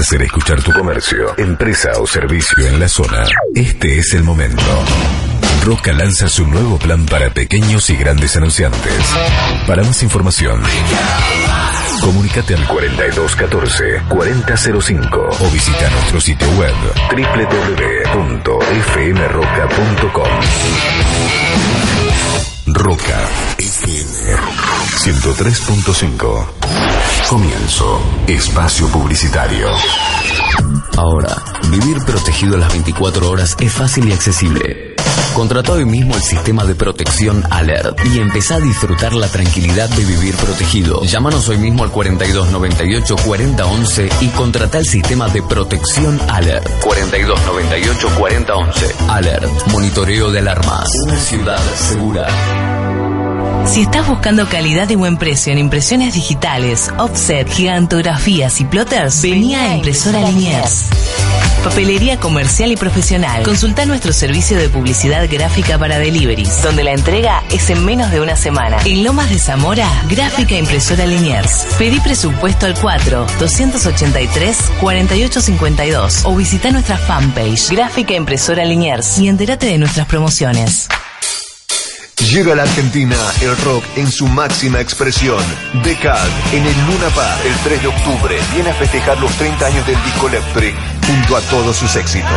hacer escuchar tu comercio, empresa o servicio en la zona, este es el momento. Roca lanza su nuevo plan para pequeños y grandes anunciantes. Para más información, comunícate al 4214-4005 o visita nuestro sitio web www.fmroca.com. Roca FM 103.5. Comienzo. Espacio publicitario. Ahora, vivir protegido las 24 horas es fácil y accesible. Contrata hoy mismo el sistema de protección Alert y empezá a disfrutar la tranquilidad de vivir protegido. Llámanos hoy mismo al 4298 4011 y contrata el sistema de protección Alert. 4298 4011. Alert. Monitoreo de alarmas. Una ciudad segura. Si estás buscando calidad y buen precio en impresiones digitales, offset, gigantografías y plotters, vení a Impresora Liniers. Papelería comercial y profesional. Consulta nuestro servicio de publicidad gráfica para deliveries, donde la entrega es en menos de una semana. En Lomas de Zamora, Gráfica Impresora Liniers. Pedí presupuesto al 4 283 4852 o visita nuestra fanpage Gráfica Impresora Liniers y entérate de nuestras promociones. Llega a la Argentina el rock en su máxima expresión. Decad en el Luna Park el 3 de octubre viene a festejar los 30 años del disco Electric junto a todos sus éxitos.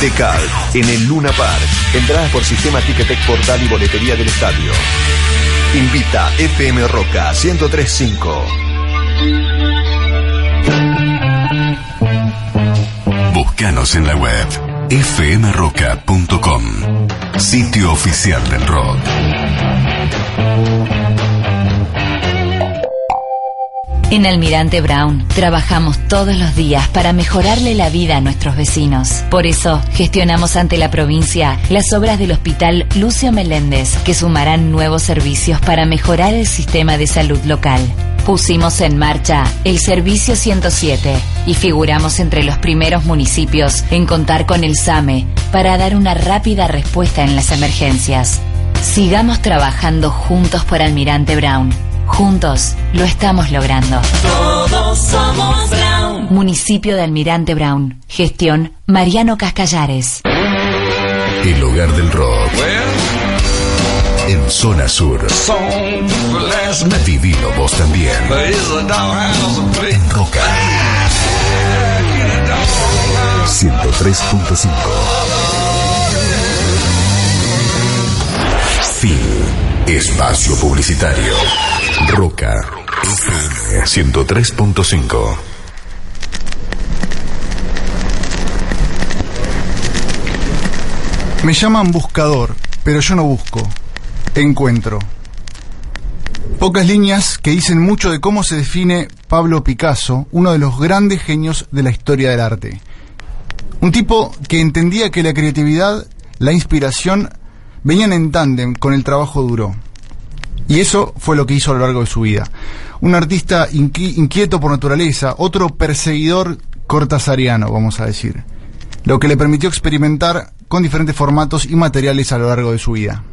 Decad en el Luna Park. Entradas por sistema Ticketek Portal y boletería del estadio. Invita FM Roca 1035. Búscanos en la web fmroca.com, sitio oficial del rock. En Almirante Brown trabajamos todos los días para mejorarle la vida a nuestros vecinos. Por eso gestionamos ante la provincia las obras del Hospital Lucio Meléndez, que sumarán nuevos servicios para mejorar el sistema de salud local. Pusimos en marcha el Servicio 107 y figuramos entre los primeros municipios en contar con el SAME para dar una rápida respuesta en las emergencias. Sigamos trabajando juntos por Almirante Brown. Juntos lo estamos logrando. Todos somos Brown. Municipio de Almirante Brown. Gestión Mariano Cascallares. El hogar del rock. En zona sur. Vivilo vos también. En Roca. 103.5. Fin. Espacio publicitario. Roca. FM 103.5. Me llaman buscador, pero yo no busco. Encuentro. Pocas líneas que dicen mucho de cómo se define Pablo Picasso, uno de los grandes genios de la historia del arte. Un tipo que entendía que la creatividad, la inspiración, venían en tándem con el trabajo duro. Y eso fue lo que hizo a lo largo de su vida. Un artista inqui- inquieto por naturaleza, otro perseguidor cortasariano, vamos a decir. Lo que le permitió experimentar con diferentes formatos y materiales a lo largo de su vida.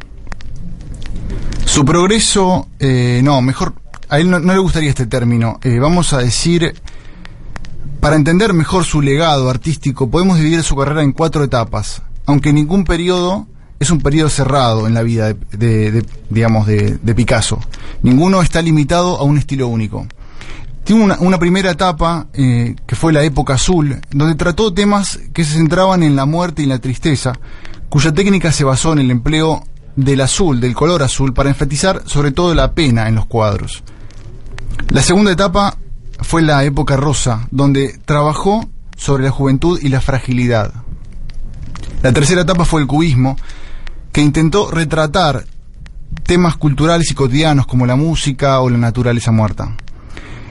Su progreso, eh, no, mejor, a él no, le gustaría este término. Eh, vamos a decir, para entender mejor su legado artístico, podemos dividir su carrera en cuatro etapas, aunque ningún periodo es un periodo cerrado en la vida de, digamos, de, Picasso. Ninguno está limitado a un estilo único. Tiene una, una primera etapa, eh, que fue la época azul, donde trató temas que se centraban en la muerte y la tristeza, cuya técnica se basó en el empleo del azul, del color azul, para enfatizar sobre todo la pena en los cuadros. La segunda etapa fue la época rosa, donde trabajó sobre la juventud y la fragilidad. La tercera etapa fue el cubismo, que intentó retratar temas culturales y cotidianos como la música o la naturaleza muerta.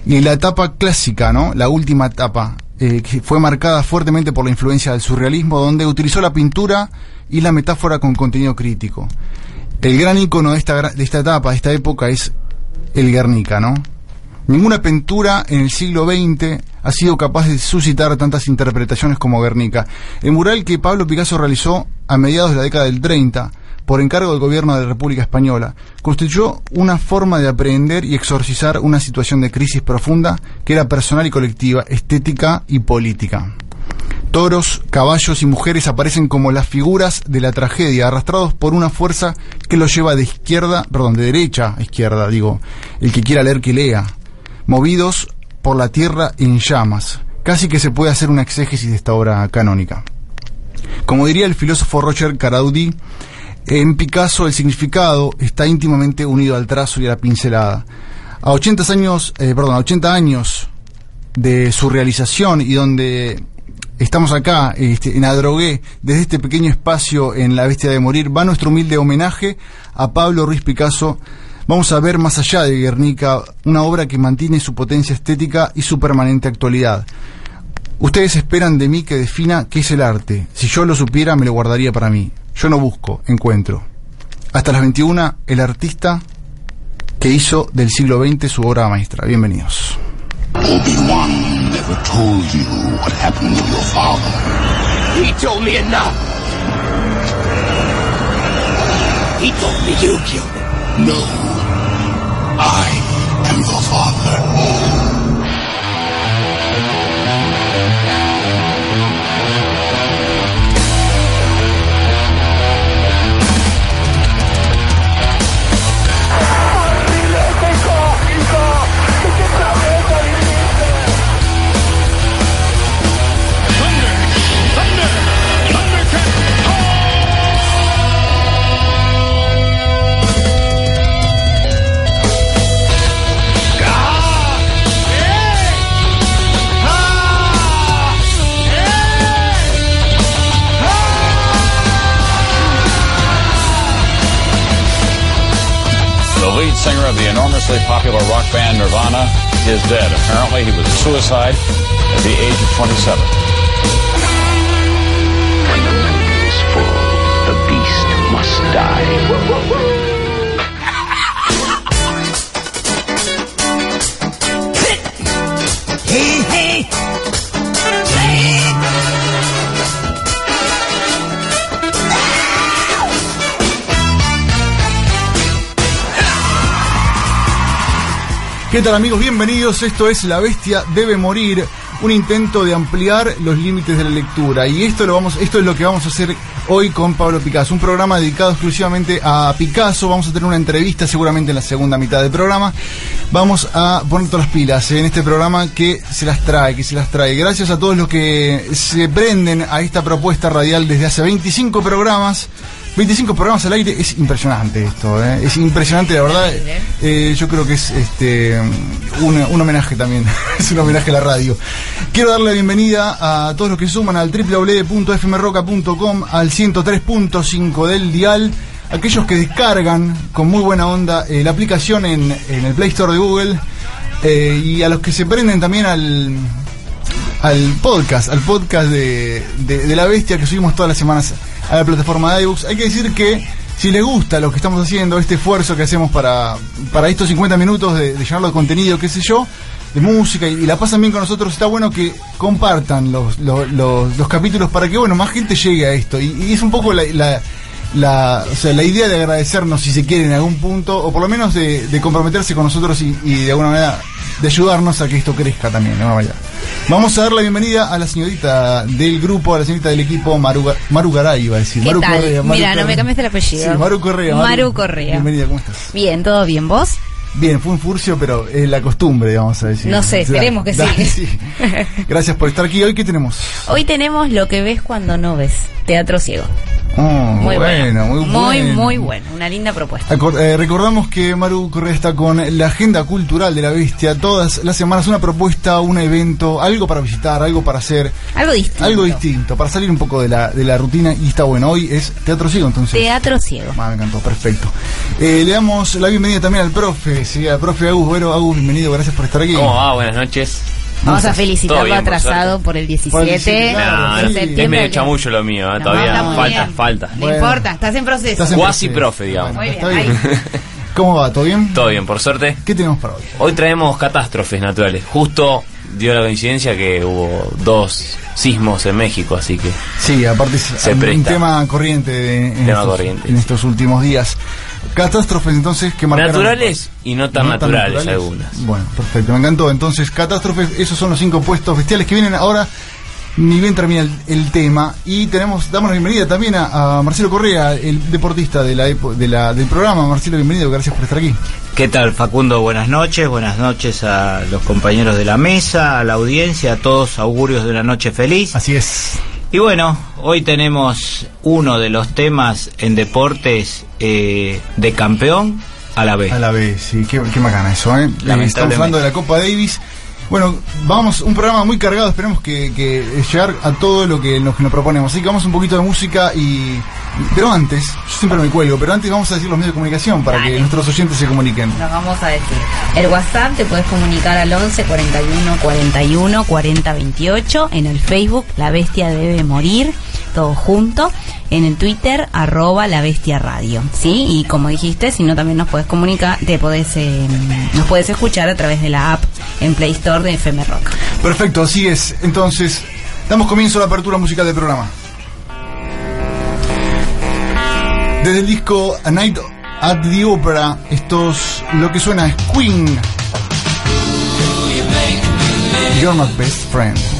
Y la etapa clásica, ¿no? La última etapa, eh, que fue marcada fuertemente por la influencia del surrealismo, donde utilizó la pintura y la metáfora con contenido crítico. El gran icono de esta, de esta etapa, de esta época, es el Guernica, ¿no? Ninguna pintura en el siglo XX ha sido capaz de suscitar tantas interpretaciones como Guernica. El mural que Pablo Picasso realizó a mediados de la década del 30, por encargo del gobierno de la República Española, constituyó una forma de aprehender y exorcizar una situación de crisis profunda que era personal y colectiva, estética y política. Toros, caballos y mujeres aparecen como las figuras de la tragedia, arrastrados por una fuerza que los lleva de izquierda, perdón, de derecha a izquierda, digo, el que quiera leer que lea, movidos por la tierra en llamas. Casi que se puede hacer una exégesis de esta obra canónica. Como diría el filósofo Roger Caraudi, en Picasso el significado está íntimamente unido al trazo y a la pincelada. A 80 años, eh, perdón, a 80 años de su realización y donde estamos acá este, en Adrogué, desde este pequeño espacio en La Bestia de Morir, va nuestro humilde homenaje a Pablo Ruiz Picasso. Vamos a ver más allá de Guernica, una obra que mantiene su potencia estética y su permanente actualidad. Ustedes esperan de mí que defina qué es el arte. Si yo lo supiera, me lo guardaría para mí. Yo no busco, encuentro. Hasta las 21, el artista que hizo del siglo XX su obra maestra. Bienvenidos. Never told you what happened to your father. He told me enough. He told me you killed him. No. I am your father. Singer of the enormously popular rock band Nirvana is dead. Apparently, he was a suicide at the age of 27. When the moon is full, the beast must die. ¿Qué tal amigos? Bienvenidos. Esto es La Bestia debe morir, un intento de ampliar los límites de la lectura. Y esto lo vamos, esto es lo que vamos a hacer hoy con Pablo Picasso, un programa dedicado exclusivamente a Picasso. Vamos a tener una entrevista seguramente en la segunda mitad del programa. Vamos a poner todas las pilas en este programa que se las trae, que se las trae. Gracias a todos los que se prenden a esta propuesta radial desde hace 25 programas. 25 programas al aire, es impresionante esto, ¿eh? es impresionante, la verdad. Eh, yo creo que es este un, un homenaje también, es un homenaje a la radio. Quiero darle la bienvenida a todos los que suman al www.fmroca.com, al 103.5 del dial, aquellos que descargan con muy buena onda eh, la aplicación en, en, el Play Store de Google eh, y a los que se prenden también al al podcast, al podcast de, de, de la bestia que subimos todas las semanas a la plataforma de iBooks. Hay que decir que si les gusta lo que estamos haciendo, este esfuerzo que hacemos para, para estos 50 minutos de, de llenarlo de contenido, qué sé yo, de música y, la pasan bien con nosotros, está bueno que compartan los, los, los, los capítulos para que bueno más gente llegue a esto. Y, y es un poco la, la, la, o sea, la idea de agradecernos si se quiere en algún punto, o por lo menos de, de comprometerse con nosotros y, y, de alguna manera de ayudarnos a que esto crezca también. ¿no? Vaya. Vamos a dar la bienvenida a la señorita del grupo, a la señorita del equipo, Maru, Maru Garay, iba a decir. ¿Qué Maru tal? Correa. Maru Mira, Correa. no me cambiaste el apellido. Sí, Maru Correa. Maru Correa. Bienvenida, ¿cómo estás? Bien, ¿todo bien? ¿Vos? Bien, fue un furcio, pero es la costumbre, vamos a decir. No sé, esperemos que da- sí. sí. Gracias por estar aquí. Hoy, ¿qué tenemos? Hoy tenemos lo que ves cuando no ves. Teatro ciego. Oh, Muy bueno, muy Muy, bueno. muy bueno. Una linda propuesta. Acor- eh, recordamos que Maru Correa está con la agenda cultural de la bestia. Todas las semanas una propuesta, un evento, algo para visitar, algo para hacer. Algo distinto. Algo distinto, para salir un poco de la, de la rutina. Y está bueno. Hoy es Teatro Ciego, entonces. Teatro ciego. Ah, me encantó, perfecto. Eh, le damos la bienvenida también al profe, sí, al profe Agus. Bueno, Agus, bienvenido, gracias por estar aquí. ¿Cómo va? Buenas noches. Vamos a Todo felicitarlo bien, atrasado por el 17. Por el 17, claro, Nah, sí. es medio chamullo lo mío, ¿eh? No, todavía falta, bien. falta. No Bueno. importa, estás en proceso. Estás en Cuasi proceso. profe, digamos. Muy Está bien. ¿Cómo va? ¿Todo bien? Todo bien, por suerte. ¿Qué tenemos para hoy? Hoy traemos catástrofes naturales. Justo dio la coincidencia que hubo dos sismos en México, así que Sí, aparte es Se un, presta. tema corriente de- en, Tema estos, corriente, en sí. estos últimos días. Catástrofes entonces que marcaron... naturales y no tan No tan naturales algunas. Bueno, perfecto, me encantó. Entonces, catástrofes, esos son los cinco puestos bestiales que vienen ahora. Ni bien termina el, el tema. Y tenemos, damos la bienvenida también a, a Marcelo Correa, el deportista de la, de la, del programa. Marcelo, bienvenido, gracias por estar aquí. ¿Qué tal Facundo? Buenas noches, buenas noches a los compañeros de la mesa, a la audiencia, a todos augurios de una noche feliz. Así es. Y bueno, hoy tenemos uno de los temas en deportes eh, de campeón a la vez. A la vez, sí, qué, qué macana eso, ¿eh? Estamos hablando de la Copa Davis. Bueno, vamos, un programa muy cargado, esperemos que, que llegar a todo lo que, nos proponemos. Así que vamos un poquito de música y... Pero antes, yo siempre me cuelgo, pero antes vamos a decir los medios de comunicación para que nuestros oyentes se comuniquen. Nos vamos a decir. El WhatsApp te puedes comunicar al 11 41 41 40 28. En el Facebook, La Bestia Debe Morir. Todo junto. En el Twitter, arroba La Bestia Radio. ¿Sí? Y como dijiste, si no también nos puedes comunicar, te podés, eh, nos puedes escuchar a través de la app en Play Store de FM Rock. Perfecto, así es. Entonces, damos comienzo a la apertura musical del programa. Desde el disco Night at the Opera, estos, lo que suena es Queen. You're my best friend.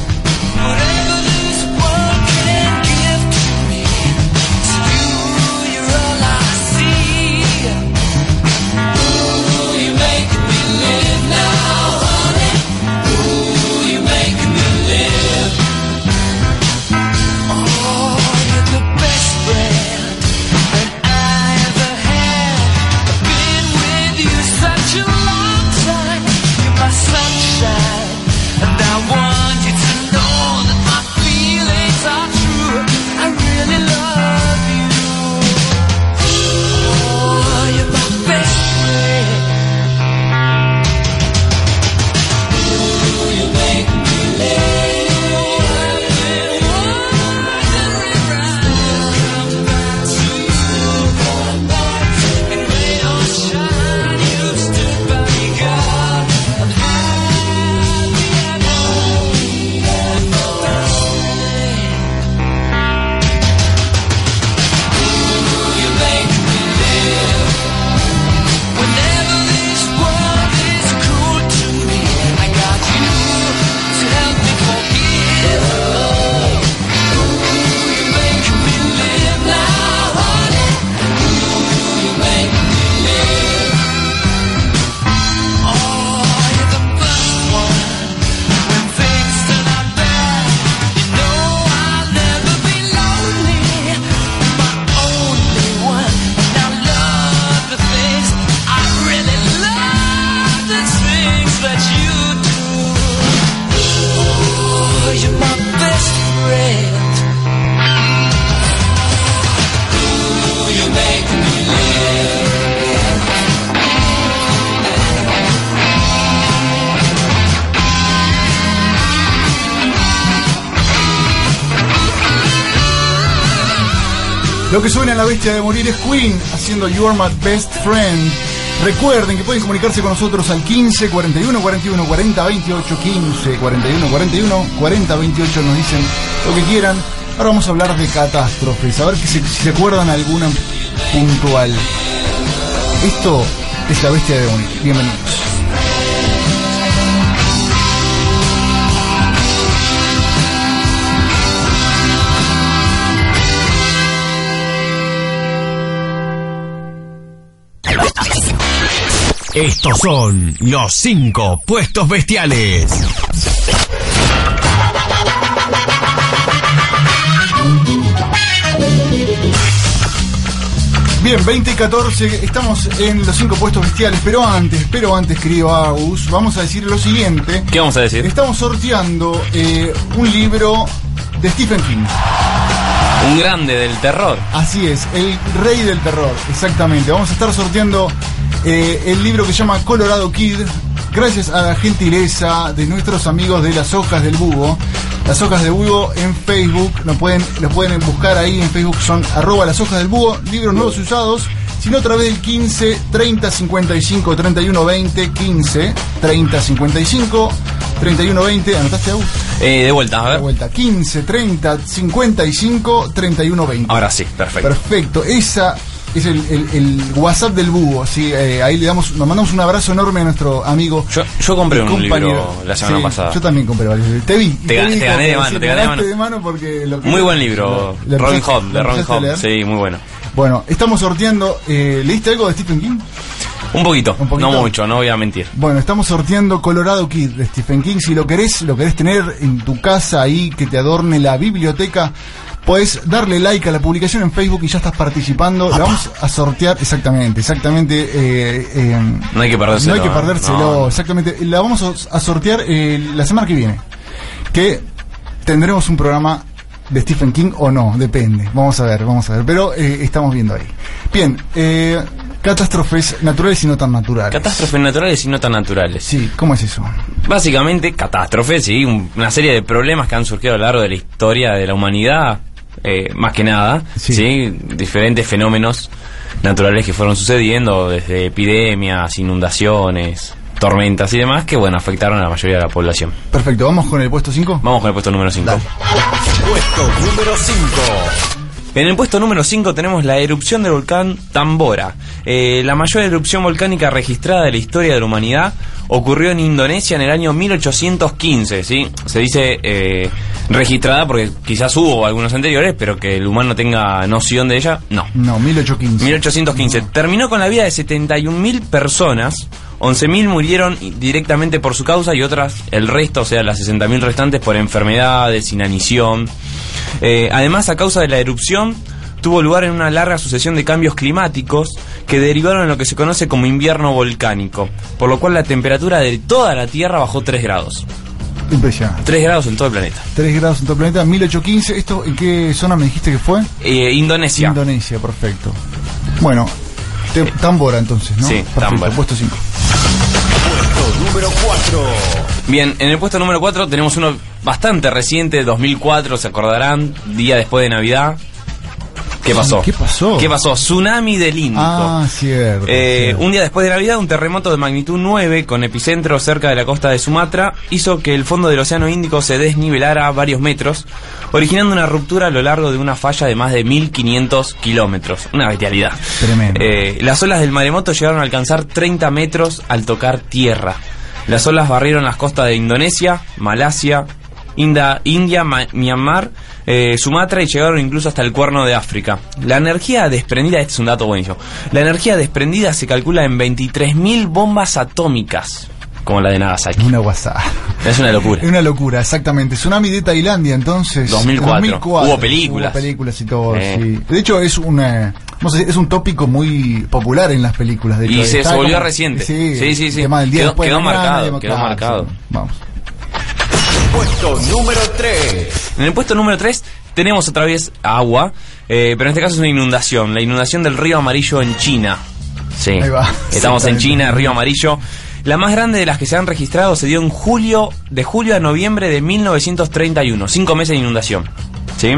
La bestia de morir es Queen haciendo You Are My Best Friend. Recuerden que pueden comunicarse con nosotros al 15 41 41 40 28 15 41 41 40 28 nos dicen lo que quieran. Ahora vamos a hablar de catástrofes, a ver si se acuerdan alguna puntual. Esto es la bestia de morir. Bienvenidos. Estos son los cinco puestos bestiales. Bien, 20 y 14, estamos en los cinco puestos bestiales, pero antes, pero antes, querido Agus, vamos a decir lo siguiente. ¿Qué vamos a decir? Estamos sorteando eh, un libro de Stephen King. Un grande del terror. Así es, el rey del terror, exactamente. Vamos a estar sorteando eh, el libro que se llama Colorado Kid, gracias a la gentileza de nuestros amigos de las hojas del búho. Las hojas del búho en Facebook, lo pueden, lo pueden buscar ahí en Facebook, son arroba las hojas del búho, libros nuevos y usados, sino a través del 15 30 55 31 20, 15 30 55 31 20, ¿anotaste Agus? Eh, de vuelta, a ver. De vuelta, 15 30 55 31 20. Ahora sí, perfecto. Perfecto, esa es el, el- el WhatsApp del búho, ¿sí? Eh, ahí le damos, nos mandamos un abrazo enorme a nuestro amigo. Yo, yo compré un libro la semana Sí, pasada. Yo también compré varios. Te vi. Te gané- vi te gané de mano, te gané de ganaste mano. porque lo que- Muy buen libro. ¿Le Robin empezaste- Hood, de Robin Hood. Sí, muy bueno. Bueno, estamos sorteando. Eh, ¿Leíste algo de Stephen King? Un poquito, poquito? no mucho, no voy a mentir. Bueno, estamos sorteando Colorado Kid de Stephen King. Si lo querés, lo querés tener en tu casa ahí, que te adorne la biblioteca, puedes darle like a la publicación en Facebook y ya estás participando. La vamos a sortear, exactamente, exactamente. eh, eh, No hay que perdérselo. no hay que perdérselo, No. exactamente. La vamos a, sortear eh, la semana que viene. Que tendremos un programa de Stephen King o no, depende. Vamos a ver, vamos a ver. Pero eh, estamos viendo ahí. Bien, eh, catástrofes naturales y no tan naturales. Catástrofes naturales y no tan naturales. Sí, ¿cómo es eso? Básicamente, catástrofes, sí, un- una serie de problemas que han surgido a lo largo de la historia de la humanidad, eh, más que nada, sí. diferentes fenómenos naturales que fueron sucediendo, desde epidemias, inundaciones, tormentas y demás, que bueno, afectaron a la mayoría de la población. Perfecto, ¿vamos con el puesto 5? Vamos con el puesto número 5. Puesto número 5. En el puesto número 5 tenemos la erupción del volcán Tambora. Eh, la mayor erupción volcánica registrada de la historia de la humanidad ocurrió en Indonesia en el año 1815, ¿sí? Se dice eh, registrada porque quizás hubo algunos anteriores, pero que el humano tenga noción de ella, no. No, 1815. 1815. Terminó con la vida de 71.000 personas. 11.000 murieron directamente por su causa y otras, el resto, o sea, las 60.000 restantes por enfermedades, inanición. Eh, además, a causa de la erupción, tuvo lugar en una larga sucesión de cambios climáticos que derivaron en lo que se conoce como invierno volcánico, por lo cual la temperatura de toda la Tierra bajó 3 grados. Impresionante. 3 grados en todo el planeta. 3 grados en todo el planeta, 1815. ¿Esto en qué zona me dijiste que fue? Eh, Indonesia. Indonesia, perfecto. Bueno, te- Tambora entonces, ¿no? Sí, perfecto, Tambora. puesto 5. Número 4. Bien, en el puesto número 4 tenemos uno bastante reciente, 2004, se acordarán, día después de Navidad. ¿Qué pasó? ¿Qué pasó? ¿Qué pasó? Tsunami del Índico. Ah, cierto. Eh, cierto. un día después de Navidad, un terremoto de magnitud 9 con epicentro cerca de la costa de Sumatra hizo que el fondo del Océano Índico se desnivelara a varios metros, originando una ruptura a lo largo de una falla de más de 1500 kilómetros. Una bestialidad. Tremendo. Eh, las olas del maremoto llegaron a alcanzar 30 metros al tocar tierra. Las olas barrieron las costas de Indonesia, Malasia, Inda- India, Ma- Myanmar, eh, Sumatra y llegaron incluso hasta el cuerno de África. La energía desprendida, este es un dato buenísimo, la energía desprendida se calcula en 23.000 bombas atómicas, como la de Nagasaki. Una WhatsApp. Es una locura. Es una locura, exactamente. Tsunami de Tailandia, entonces. 2004. Hubo películas. Hubo películas y todo, Eh. sí. De hecho, es una. Es un tópico muy popular en las películas. De Y se volvió como- reciente. Sí, Sí, sí, sí. el tema del día Quedó- de quedó marcado, quedó marcado. sí. Vamos. Puesto número 3. En el puesto número 3 tenemos otra vez agua, eh, pero en este caso es una inundación, la inundación del río Amarillo en China. Sí, Ahí va. estamos en. China, río Amarillo. La más grande de las que se han registrado se dio en julio, de julio a noviembre de 1931, cinco meses de inundación. ¿Sí?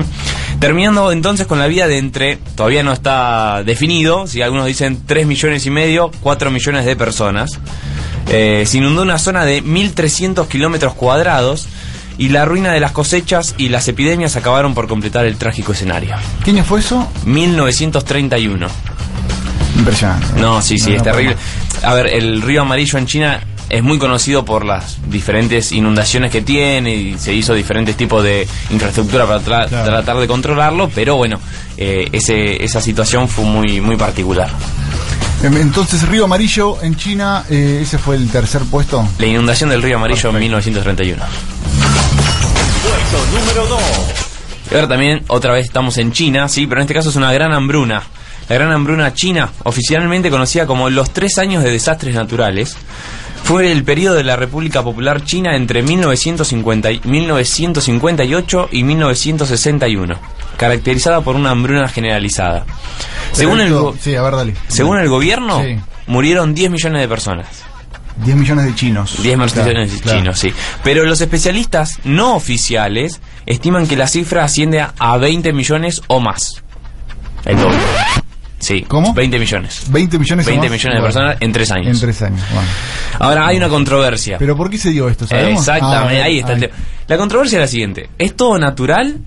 Terminando entonces con la vida de entre, todavía no está definido, si algunos dicen 3 millones y medio, 4 millones de personas. Eh, se inundó una zona de 1.300 kilómetros cuadrados y la ruina de las cosechas y las epidemias acabaron por completar el trágico escenario. ¿Qué año fue eso? 1931. Impresionante. No, sí, sí, No, es no, terrible. A ver, el río amarillo en China es muy conocido por las diferentes inundaciones que tiene y se hizo diferentes tipos de infraestructura para tra- Claro. tratar de controlarlo, pero bueno, eh, ese, esa situación fue muy, muy particular. Em, Entonces, Río Amarillo en China, eh, ese fue el tercer puesto. La inundación del río amarillo en 1931. Puesto número 2. Y ahora también, otra vez estamos en China, sí, pero en este caso es una gran hambruna. La gran hambruna china, oficialmente conocida como los tres años de desastres naturales, fue el periodo de la República Popular China entre 1950 y- 1958 y 1961, caracterizada por una hambruna generalizada. Según el, Perfecto. go- Sí, a ver, dale. según el gobierno, Sí. murieron 10 millones de personas. 10 millones de chinos. 10 millones Claro, de claro. chinos, sí. Pero los especialistas no oficiales estiman que la cifra asciende a- a 20 millones o más. El doble. Sí. ¿Cómo? 20 millones. 20 millones o 20 más. millones de Bueno, personas en tres años. En tres años. bueno. Ahora hay una controversia. ¿Pero por qué se dio esto? ¿Sabemos? Exactamente, Ah, ahí está el ahí. tema. La controversia es la siguiente: ¿es todo natural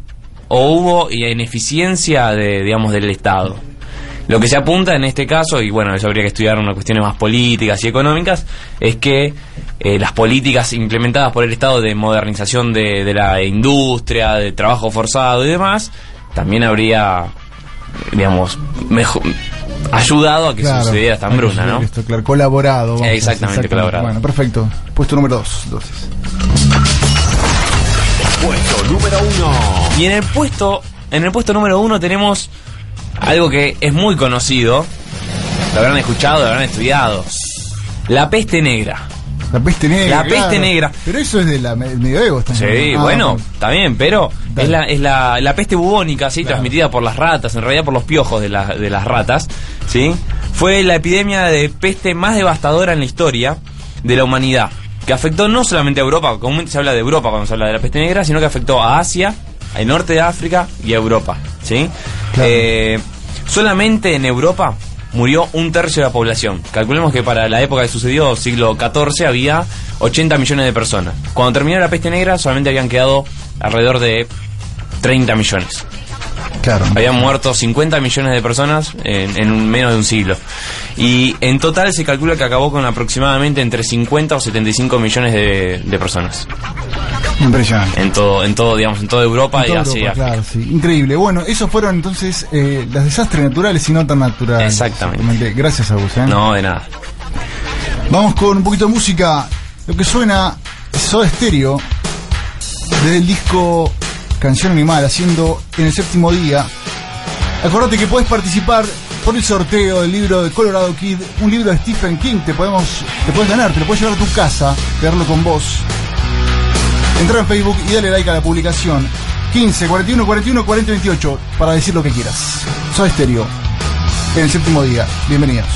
o hubo ineficiencia de, digamos, del Estado? Lo que se apunta en este caso, y bueno, eso habría que estudiar unas cuestiones más políticas y económicas, es que eh, las políticas implementadas por el Estado de modernización de, de la industria, de trabajo forzado y demás, también habría, digamos, mejor, ayudado a que Claro, sucediera esta hambruna, ¿no? Esto, claro, colaborado. vamos Exactamente, colaborado. Bueno, perfecto. Puesto número 2. Entonces. Puesto número 1. Y en el puesto, en el puesto número uno tenemos algo que es muy conocido, lo habrán escuchado, lo habrán estudiado. La peste negra. La peste negra. La peste claro. negra. Pero eso es del medioevo. estamos Sí. Ah, bueno, está bien, pero Dale. es la, es la, la peste bubónica, ¿sí? Transmitida por las ratas, en realidad por los piojos de, la- de las ratas, ¿sí? Fue la epidemia de peste más devastadora en la historia de la humanidad, que afectó no solamente a Europa, comúnmente se habla de Europa cuando se habla de la peste negra, sino que afectó a Asia, al norte de África y a Europa, ¿sí? Eh, solamente en Europa murió un tercio de la población. Calculemos que para la época que sucedió, siglo XIV, había 80 millones de personas. Cuando terminó la peste negra, solamente habían quedado alrededor de 30 millones. Claro. Habían muerto 50 millones de personas en, menos de un siglo. Y en total se calcula que acabó con aproximadamente entre 50 o 75 millones de, de personas. Impresionante. En todo, en todo, digamos, en toda Europa En y toda Asia. y Europa, África. claro, sí. Increíble. Bueno, esos fueron entonces eh, los desastres naturales y no tan naturales. Exactamente. Gracias a vos. ¿eh? No, de nada. Vamos con un poquito de música. Lo que suena es Soda Stereo desde el disco Canción Animal, haciendo en el séptimo día. Acordate que puedes participar por el sorteo del libro de Colorado Kid, un libro de Stephen King. Te podemos, te puedes ganar, te lo puedes llevar a tu casa, quedarlo con vos. Entra en Facebook y dale like a la publicación 15 41 41 40 28 para decir lo que quieras. Soda Stereo en el séptimo día. Bienvenidos.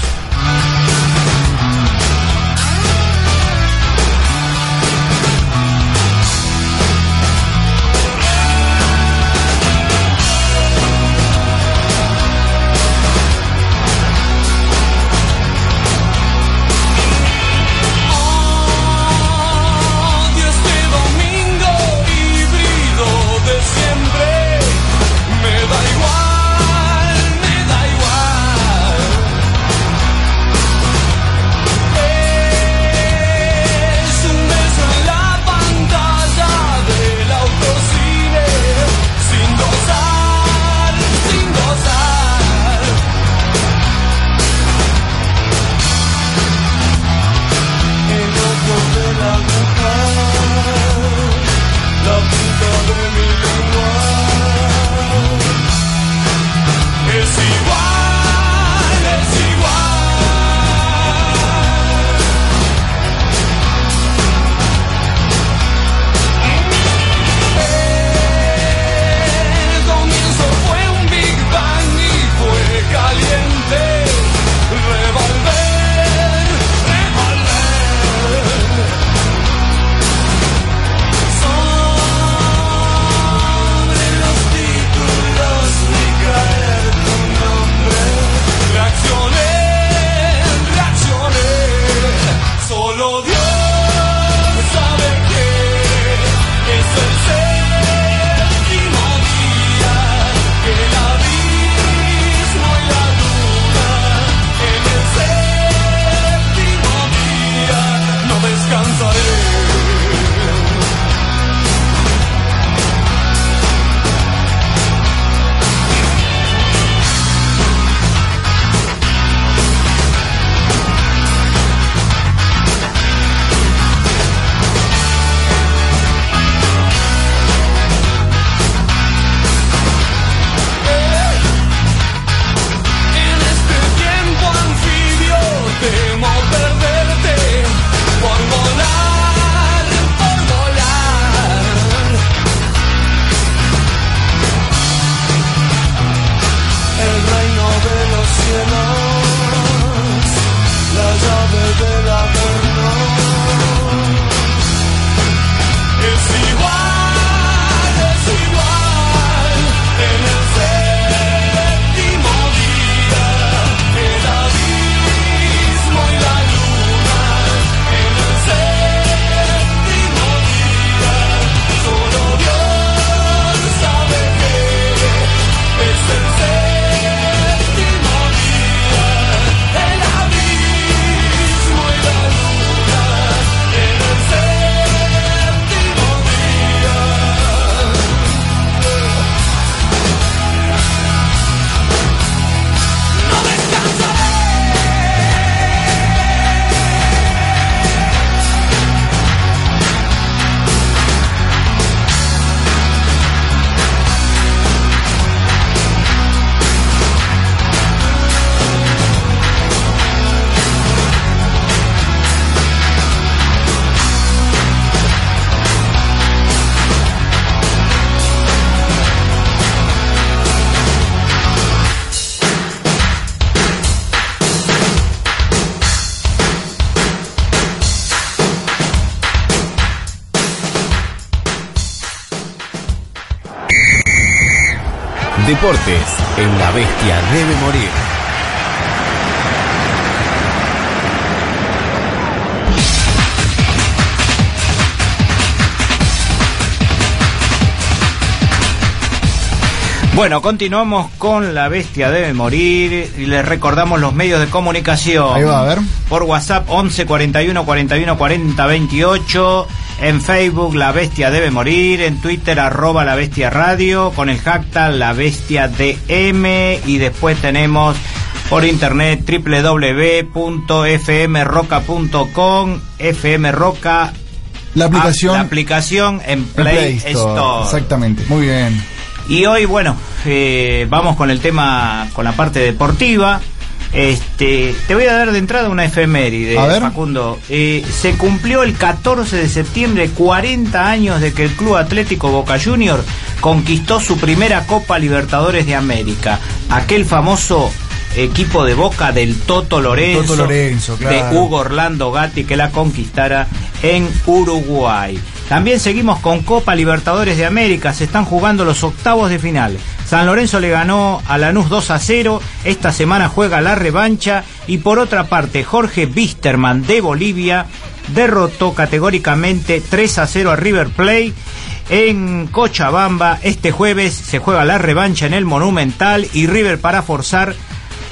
Deportes en La Bestia debe morir. Bueno, continuamos con La Bestia Debe Morir y les recordamos los medios de comunicación. Ahí va, a ver. Por WhatsApp 11 41 41 40 28. En Facebook La Bestia Debe Morir. En Twitter arroba La Bestia Radio. Con el hashtag La Bestia DM. Y después tenemos por internet www.fmroca.com. FM Roca. La aplicación. la aplicación en En Play, Store. Exactamente. Muy bien. Y hoy, bueno, eh, vamos con el tema, con la parte deportiva. Este, te voy a dar de entrada una efeméride. Facundo. Eh, se cumplió el 14 de septiembre 40 años de que el Club Atlético Boca Junior conquistó su primera Copa Libertadores de América. Aquel famoso equipo de Boca del Toto Lorenzo, Toto Lorenzo, claro. de Hugo Orlando Gatti que la conquistara en Uruguay. También seguimos con Copa Libertadores de América, se están jugando los octavos de final. San Lorenzo le ganó a Lanús 2 a 0, esta semana juega la revancha. Y por otra parte Jorge Bisterman de Bolivia derrotó categóricamente 3 a 0 a River Plate en Cochabamba. Este jueves se juega la revancha en el Monumental y River para forzar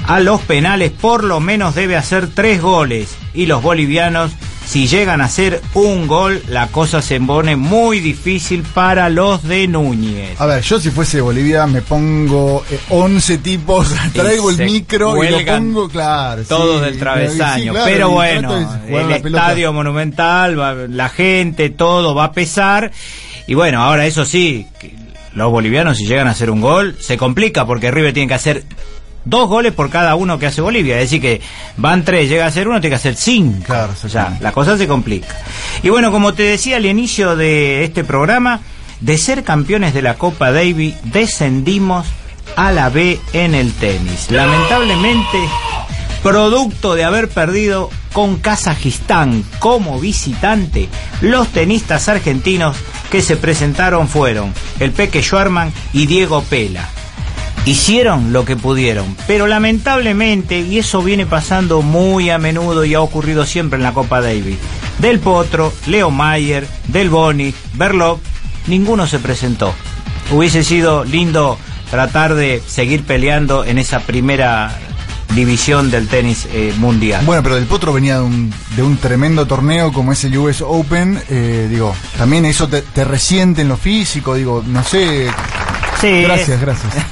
a los penales por lo menos debe hacer tres goles. Y los bolivianos si llegan a hacer un gol la cosa se pone muy difícil para los de Núñez. A ver, yo si fuese Bolivia me pongo eh, 11 tipos, traigo el micro y lo pongo, claro. Todos sí, del travesaño, sí, claro, pero bueno, el pelota. estadio monumental, va- la gente, todo va a pesar y bueno, ahora eso sí, los bolivianos si llegan a hacer un gol se complica porque River tiene que hacer dos goles por cada uno que hace Bolivia, es decir que van tres, llega a ser uno, tiene que hacer cinco. o sea, la cosa se complica. Y bueno, como te decía al inicio de este programa, de ser campeones de la Copa Davis, descendimos a la B en el tenis. Lamentablemente, producto de haber perdido con Kazajistán como visitante, los tenistas argentinos que se presentaron fueron el Peque Schwarman y Diego Pela hicieron lo que pudieron, pero lamentablemente, y eso viene pasando muy a menudo y ha ocurrido siempre en la Copa Davis, Del Potro, Leo Mayer, Del Boni, Berloc, ninguno se presentó. Hubiese sido lindo tratar de seguir peleando en esa primera división del tenis eh, mundial. Bueno, pero Del Potro venía de un, de un tremendo torneo como es el US Open. eh, digo, también eso te, te resiente en lo físico. Digo, no sé. Sí, Gracias, gracias.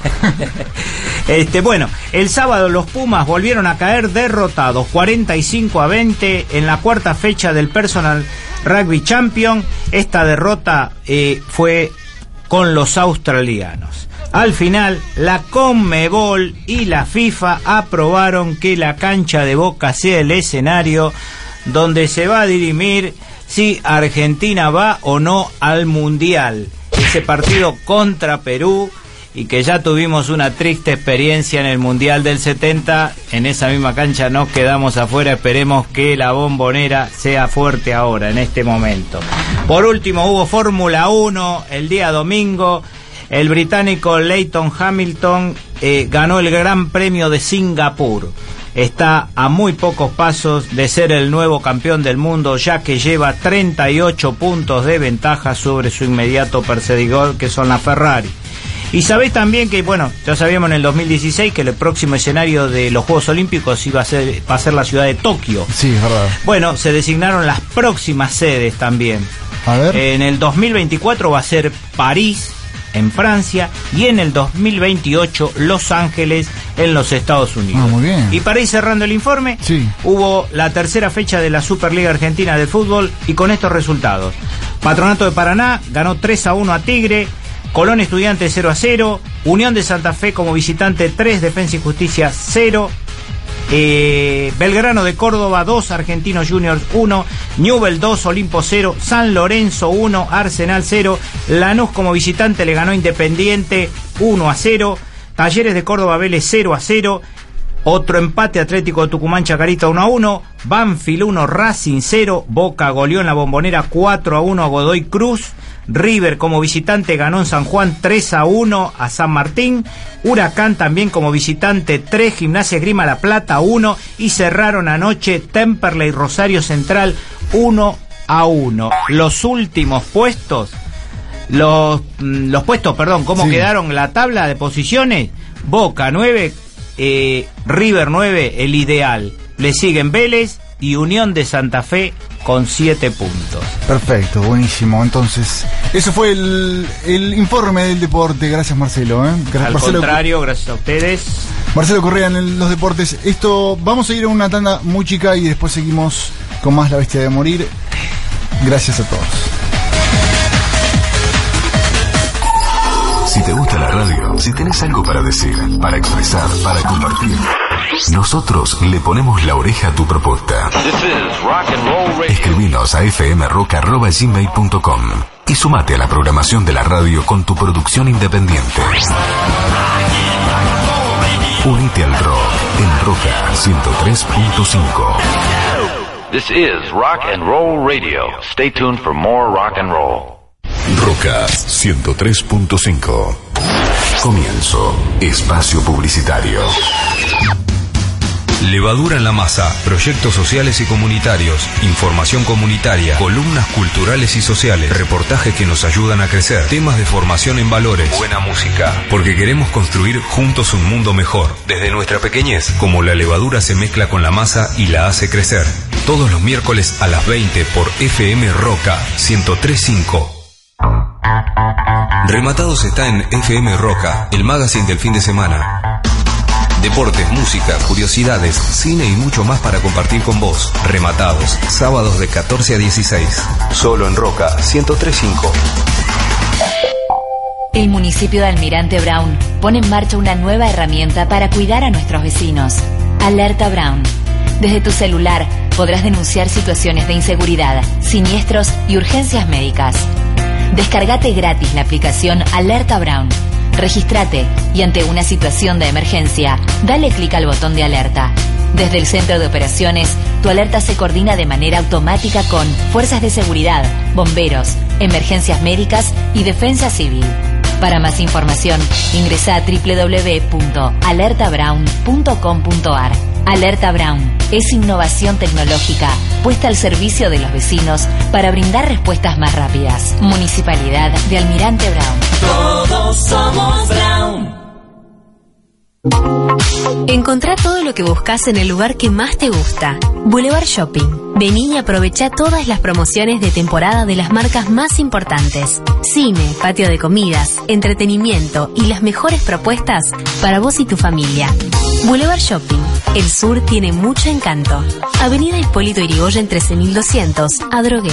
Este, bueno, el sábado los Pumas volvieron a caer derrotados 45 a 20 en la cuarta fecha del Personal Rugby Champion. Esta derrota eh, fue con los australianos. Al final, la Conmebol y la FIFA aprobaron que la cancha de Boca sea el escenario donde se va a dirimir si Argentina va o no al Mundial. Ese partido contra Perú y que ya tuvimos una triste experiencia en el Mundial del 70. En esa misma cancha nos quedamos afuera. Esperemos que la bombonera sea fuerte ahora, en este momento. Por último, hubo Fórmula 1 el día domingo. El británico Leighton Hamilton eh, ganó el Gran Premio de Singapur. Está a muy pocos pasos de ser el nuevo campeón del mundo, ya que lleva 38 puntos de ventaja sobre su inmediato perseguidor, que son la Ferrari. Y sabéis también que, bueno, ya sabíamos en el 2016 que el próximo escenario de los Juegos Olímpicos iba a ser, va a ser la ciudad de Tokio. Sí, es verdad. Bueno, se designaron las próximas sedes también. A ver. En el 2024 va a ser París, en Francia, y en el 2028 Los Ángeles, en los Estados Unidos. Ah, muy bien. Y para ir cerrando el informe, Sí. hubo la tercera fecha de la Superliga Argentina de Fútbol y con estos resultados. Patronato de Paraná ganó 3 a 1 a Tigre, Colón Estudiante 0 a 0, Unión de Santa Fe como visitante 3, Defensa y Justicia 0, eh, Belgrano de Córdoba 2, Argentinos Juniors 1, Newell 2, Olimpo 0, San Lorenzo 1, Arsenal 0, Lanús como visitante le ganó Independiente 1 a 0, Talleres de Córdoba Vélez 0 a 0, otro empate Atlético de Tucumán Chacarita 1 a 1, Banfield 1, Racing 0, Boca goleó en la bombonera 4 a 1 a Godoy Cruz, River como visitante ganó en San Juan 3 a 1 a San Martín, Huracán también como visitante 3, Gimnasia Grima La Plata 1 y cerraron anoche Temperley Rosario Central 1 a 1. Los últimos puestos, los, mm, los puestos, perdón, ¿cómo Sí. quedaron la tabla de posiciones? Boca 9, eh, River 9, el ideal. Le siguen Vélez y Unión de Santa Fe con 7 puntos. Perfecto, buenísimo. Entonces, eso fue el, el informe del deporte. Gracias, Marcelo. ¿eh? Gracias, Al Marcelo, contrario, gracias a ustedes. Marcelo Correa en los deportes. Esto, vamos a ir a una tanda muy chica y después seguimos con más La Bestia de Morir. Gracias a todos. Si te gusta la radio, si tenés algo para decir, para expresar, para compartir, nosotros le ponemos la oreja a tu propuesta. Escribinos a fmrock.gmail.com y sumate a la programación de la radio con tu producción independiente. Unite al rock en Roca 103.5. This is Rock and Roll Radio. Stay tuned for more rock and roll. Roca 103.5. Comienzo. Espacio publicitario. Levadura en la masa, proyectos sociales y comunitarios, información comunitaria, columnas culturales y sociales, reportajes que nos ayudan a crecer, temas de formación en valores, buena música, porque queremos construir juntos un mundo mejor, desde nuestra pequeñez, como la levadura se mezcla con la masa y la hace crecer. Todos los miércoles a las 20 por FM Roca 1035. Rematados está en FM Roca, el magazine del fin de semana. Deportes, música, curiosidades, cine y mucho más para compartir con vos. Rematados, sábados de 14 a 16. Solo en Roca 1035. El municipio de Almirante Brown pone en marcha una nueva herramienta para cuidar a nuestros vecinos. Alerta Brown. Desde tu celular podrás denunciar situaciones de inseguridad, siniestros y urgencias médicas. Descargate gratis la aplicación Alerta Brown. Regístrate y ante una situación de emergencia, dale clic al botón de alerta. Desde el centro de operaciones, tu alerta se coordina de manera automática con fuerzas de seguridad, bomberos, emergencias médicas y defensa civil. Para más información, ingresa a www.alertabrown.com.ar. Alerta Brown es innovación tecnológica puesta al servicio de los vecinos para brindar respuestas más rápidas. Municipalidad de Almirante Brown. Todos somos Brown. Encontrá todo lo que buscas en el lugar que más te gusta. Boulevard Shopping. Vení y aprovecha todas las promociones de temporada de las marcas más importantes. Cine, patio de comidas, entretenimiento y las mejores propuestas para vos y tu familia. Boulevard Shopping. El sur tiene mucho encanto. Avenida Hipólito Yrigoyen 13200, Adrogué.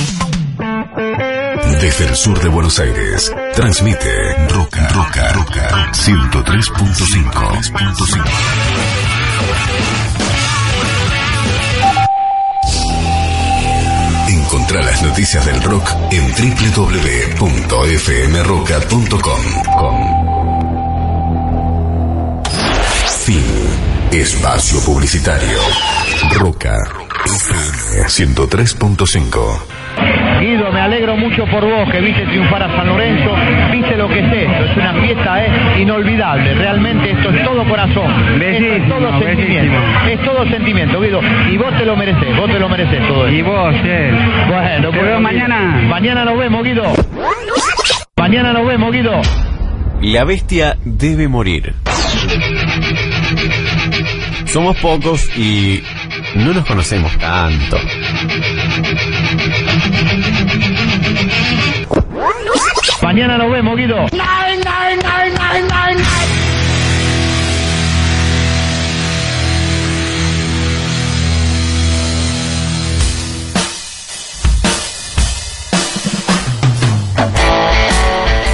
Desde el sur de Buenos Aires, transmite Roca, Roca, Roca 103.5. Encontrá las noticias del rock en www.fmroca.com. Espacio Publicitario. Roca. FM 103.5. Guido, me alegro mucho por vos que viste triunfar a San Lorenzo, viste lo que es esto, es una fiesta eh, inolvidable, realmente esto es todo corazón, esto es todo sentimiento, es todo sentimiento, Guido, y vos te lo mereces, vos te lo mereces todo esto. Y vos, eh. Bueno, pues, veo mañana. Mañana nos vemos, Guido. Mañana nos vemos, Guido. La bestia debe morir. Somos pocos y no nos conocemos tanto. Mañana nos vemos, Guido.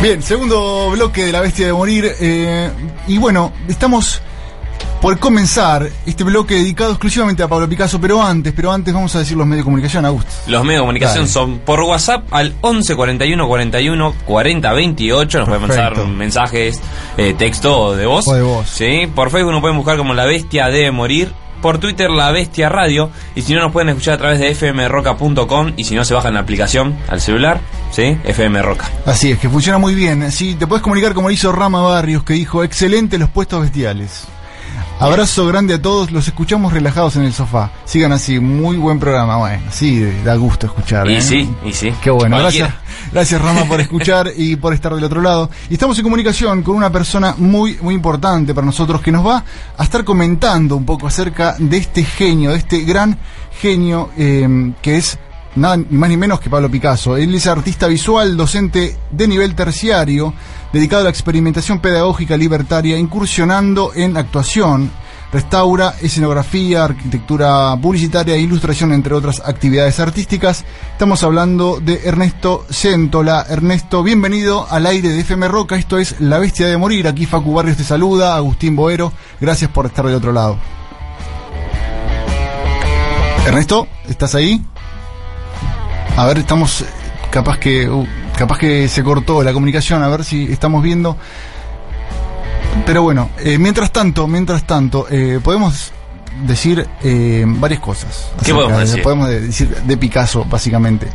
Bien, segundo bloque de La Bestia de Morir. eh, y bueno, estamos por comenzar este bloque dedicado exclusivamente a Pablo Picasso, pero antes, pero antes vamos a decir los medios de comunicación, Augusto. Los medios de comunicación Dale. son por WhatsApp al 11 41 41 40 28. Nos pueden mandar mensajes, eh, texto o de voz. O de voz. Sí, por Facebook nos pueden buscar como La Bestia debe morir. Por Twitter La Bestia Radio. Y si no, nos pueden escuchar a través de fmroca.com. Y si no, se bajan la aplicación al celular. ¿Sí? FM Roca. Así es, que funciona muy bien. Sí, te puedes comunicar como lo hizo Rama Barrios, que dijo, excelente los puestos bestiales. Abrazo grande a todos, los escuchamos relajados en el sofá. Sigan así, muy buen programa. Bueno, sí, da gusto escuchar. Y ¿eh? sí, y sí. Qué bueno, gracias, gracias Rama por escuchar y por estar del otro lado. Y estamos en comunicación con una persona muy, muy importante para nosotros que nos va a estar comentando un poco acerca de este genio, de este gran genio eh, que es nada ni más ni menos que Pablo Picasso. Él es artista visual, docente de nivel terciario, dedicado a la experimentación pedagógica libertaria, incursionando en actuación, restaura, escenografía, arquitectura publicitaria e ilustración, entre otras actividades artísticas. Estamos hablando de Ernesto Centola. Ernesto, bienvenido al aire de FM Roca. Esto es La Bestia de Morir. Aquí Facu Barrios te saluda, Agustín Boero. Gracias por estar del otro lado. Ernesto, ¿estás ahí? A ver, estamos eh, capaz que uh, capaz que se cortó la comunicación, a ver si estamos viendo. Pero bueno, eh, mientras tanto, mientras tanto, eh, podemos decir eh, varias cosas. ¿Qué podemos de- decir? Podemos de- decir de Picasso, básicamente.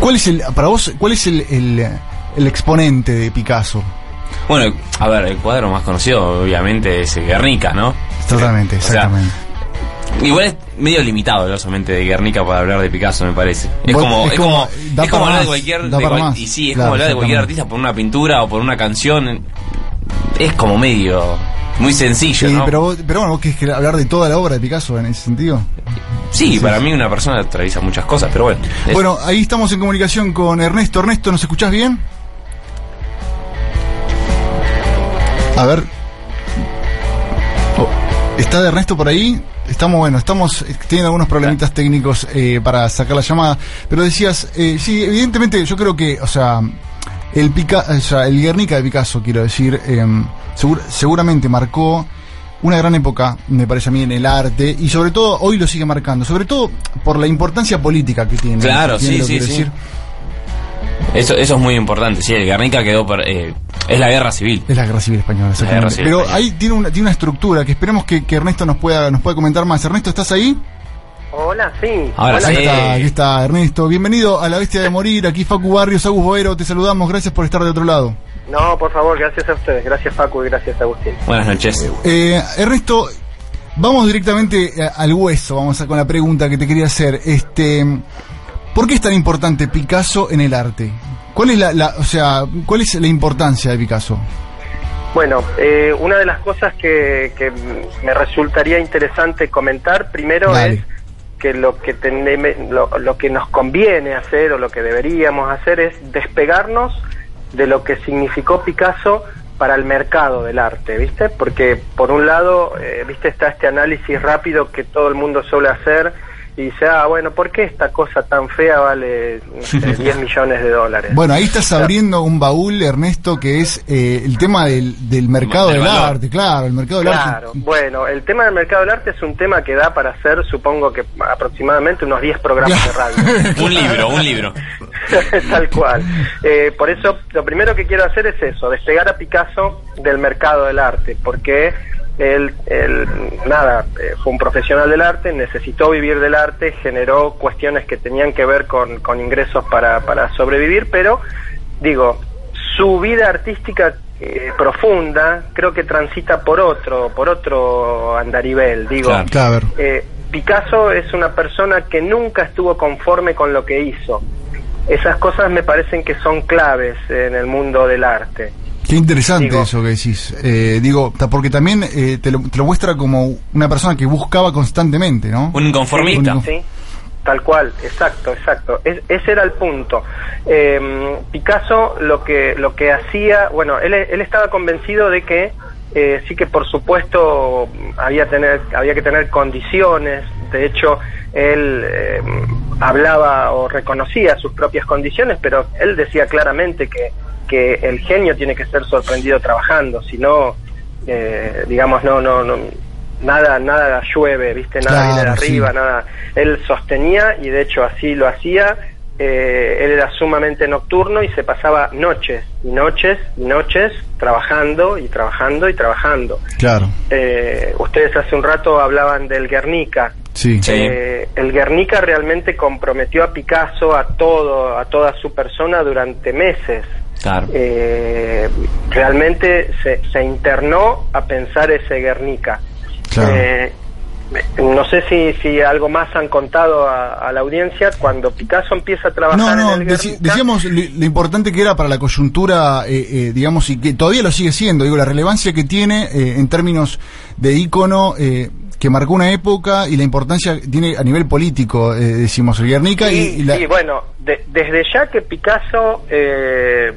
¿Cuál es el, para vos, cuál es el, el, el exponente de Picasso? Bueno, a ver, el cuadro más conocido, obviamente, es Guernica, ¿no? Totalmente, O sea, exactamente. Igual es medio limitado mente de Guernica para hablar de Picasso, me parece. Es como, es es como- es como hablar de cualquier, da de para cual- más. y sí, es Claro, como hablar de cualquier artista por una pintura o por una canción. Es como medio, muy sencillo, Sí, ¿no? pero, vos- pero bueno, vos querés que hablar de toda la obra de Picasso en ese sentido. sí, para mí una persona atraviesa muchas cosas, pero bueno. es- Bueno, ahí estamos en comunicación con Ernesto. Ernesto, ¿nos escuchás bien? A ver. Oh, ¿Está de Ernesto por ahí? Estamos, bueno, estamos eh, teniendo algunos problemitas técnicos eh, para sacar la llamada. Pero decías, eh, sí, evidentemente yo creo que, o sea, el, Pica, o sea, el Guernica de Picasso, quiero decir, eh, segur- seguramente marcó una gran época, me parece a mí, en el arte y sobre todo hoy lo sigue marcando, sobre todo por la importancia política que tiene. Claro, ¿Entiendes sí, sí, sí. decir? Eso, eso es muy importante. Sí, el Guernica quedó por, eh, es la guerra civil. Es la guerra civil española, exactamente. guerra civil Pero española. ahí tiene una, tiene una estructura que esperemos que, que Ernesto nos pueda, nos pueda comentar más. Ernesto, ¿estás ahí? Hola, sí. Ahora Hola, Ahí sí. está, aquí está Ernesto. Bienvenido a La Bestia de Morir. Aquí Facu Barrios, Agus Boero, te saludamos. Gracias por estar de otro lado. No, por favor, gracias a ustedes. Gracias, Facu, y gracias, Agustín. Buenas noches. Eh, Ernesto, vamos directamente eh, al hueso, vamos a, con la pregunta que te quería hacer. Este, ¿Por qué es tan importante Picasso en el arte? ¿Cuál es la, la- o sea, cuál es la importancia de Picasso? Bueno, eh, una de las cosas que, que me resultaría interesante comentar primero Dale. es que lo que teneme- lo, lo que nos conviene hacer o lo que deberíamos hacer es despegarnos de lo que significó Picasso para el mercado del arte, ¿viste? Porque por un lado, eh, ¿viste? Está este análisis rápido que todo el mundo suele hacer y dice, ah, bueno, ¿por qué esta cosa tan fea vale no sé, 10 millones de dólares? Bueno, ahí estás abriendo un baúl, Ernesto, que es eh, el tema del, del mercado Del arte, claro, el mercado del Claro, arte. bueno, el tema del mercado del arte es un tema que da para hacer, supongo que aproximadamente unos 10 programas de radio. Un libro, un libro. Tal cual. Eh, por eso, lo primero que quiero hacer es eso, despegar a Picasso del mercado del arte, porque él, él nada, eh, fue un profesional del arte, necesitó vivir del arte, generó cuestiones que tenían que ver con, con ingresos para, para sobrevivir, pero digo, su vida artística eh, profunda creo que transita por otro, por otro andarivel, digo. Claro. Eh, Picasso es una persona que nunca estuvo conforme con lo que hizo. Esas cosas me parecen que son claves en el mundo del arte. Qué interesante eso que decís. Eh, digo, porque también eh, te, lo, te lo muestra como una persona que buscaba constantemente, ¿no? Un inconformista. Sí, tal cual, exacto, exacto. Es- ese era el punto. Eh, Picasso lo que lo que hacía, bueno, él, él estaba convencido de que eh, sí que por supuesto había tener había que tener condiciones. De hecho, él eh, hablaba o reconocía sus propias condiciones, pero él decía claramente que que el genio tiene que ser sorprendido trabajando, si no, eh, digamos, no, no, no, nada, nada llueve, viste, nada Claro, viene de sí. arriba, nada. Él sostenía y de hecho así lo hacía. eh, él era sumamente nocturno y se pasaba noches y noches y noches trabajando y trabajando y trabajando. Claro. Eh, ustedes hace un rato hablaban del Guernica. Sí. Eh, el Guernica realmente comprometió a Picasso a todo, a toda su persona durante meses. Claro. Eh, realmente se, se internó a pensar ese Guernica. Claro. Eh, no sé si, si algo más han contado a, a la audiencia cuando Picasso empieza a trabajar No, no, en el decíamos lo, lo importante que era para la coyuntura, eh, eh, digamos, y que todavía lo sigue siendo, digo, la relevancia que tiene eh, en términos de ícono eh, que marcó una época y la importancia que tiene a nivel político, eh, decimos, el Guernica y, Sí, y la... sí, bueno, de- desde ya que Picasso eh,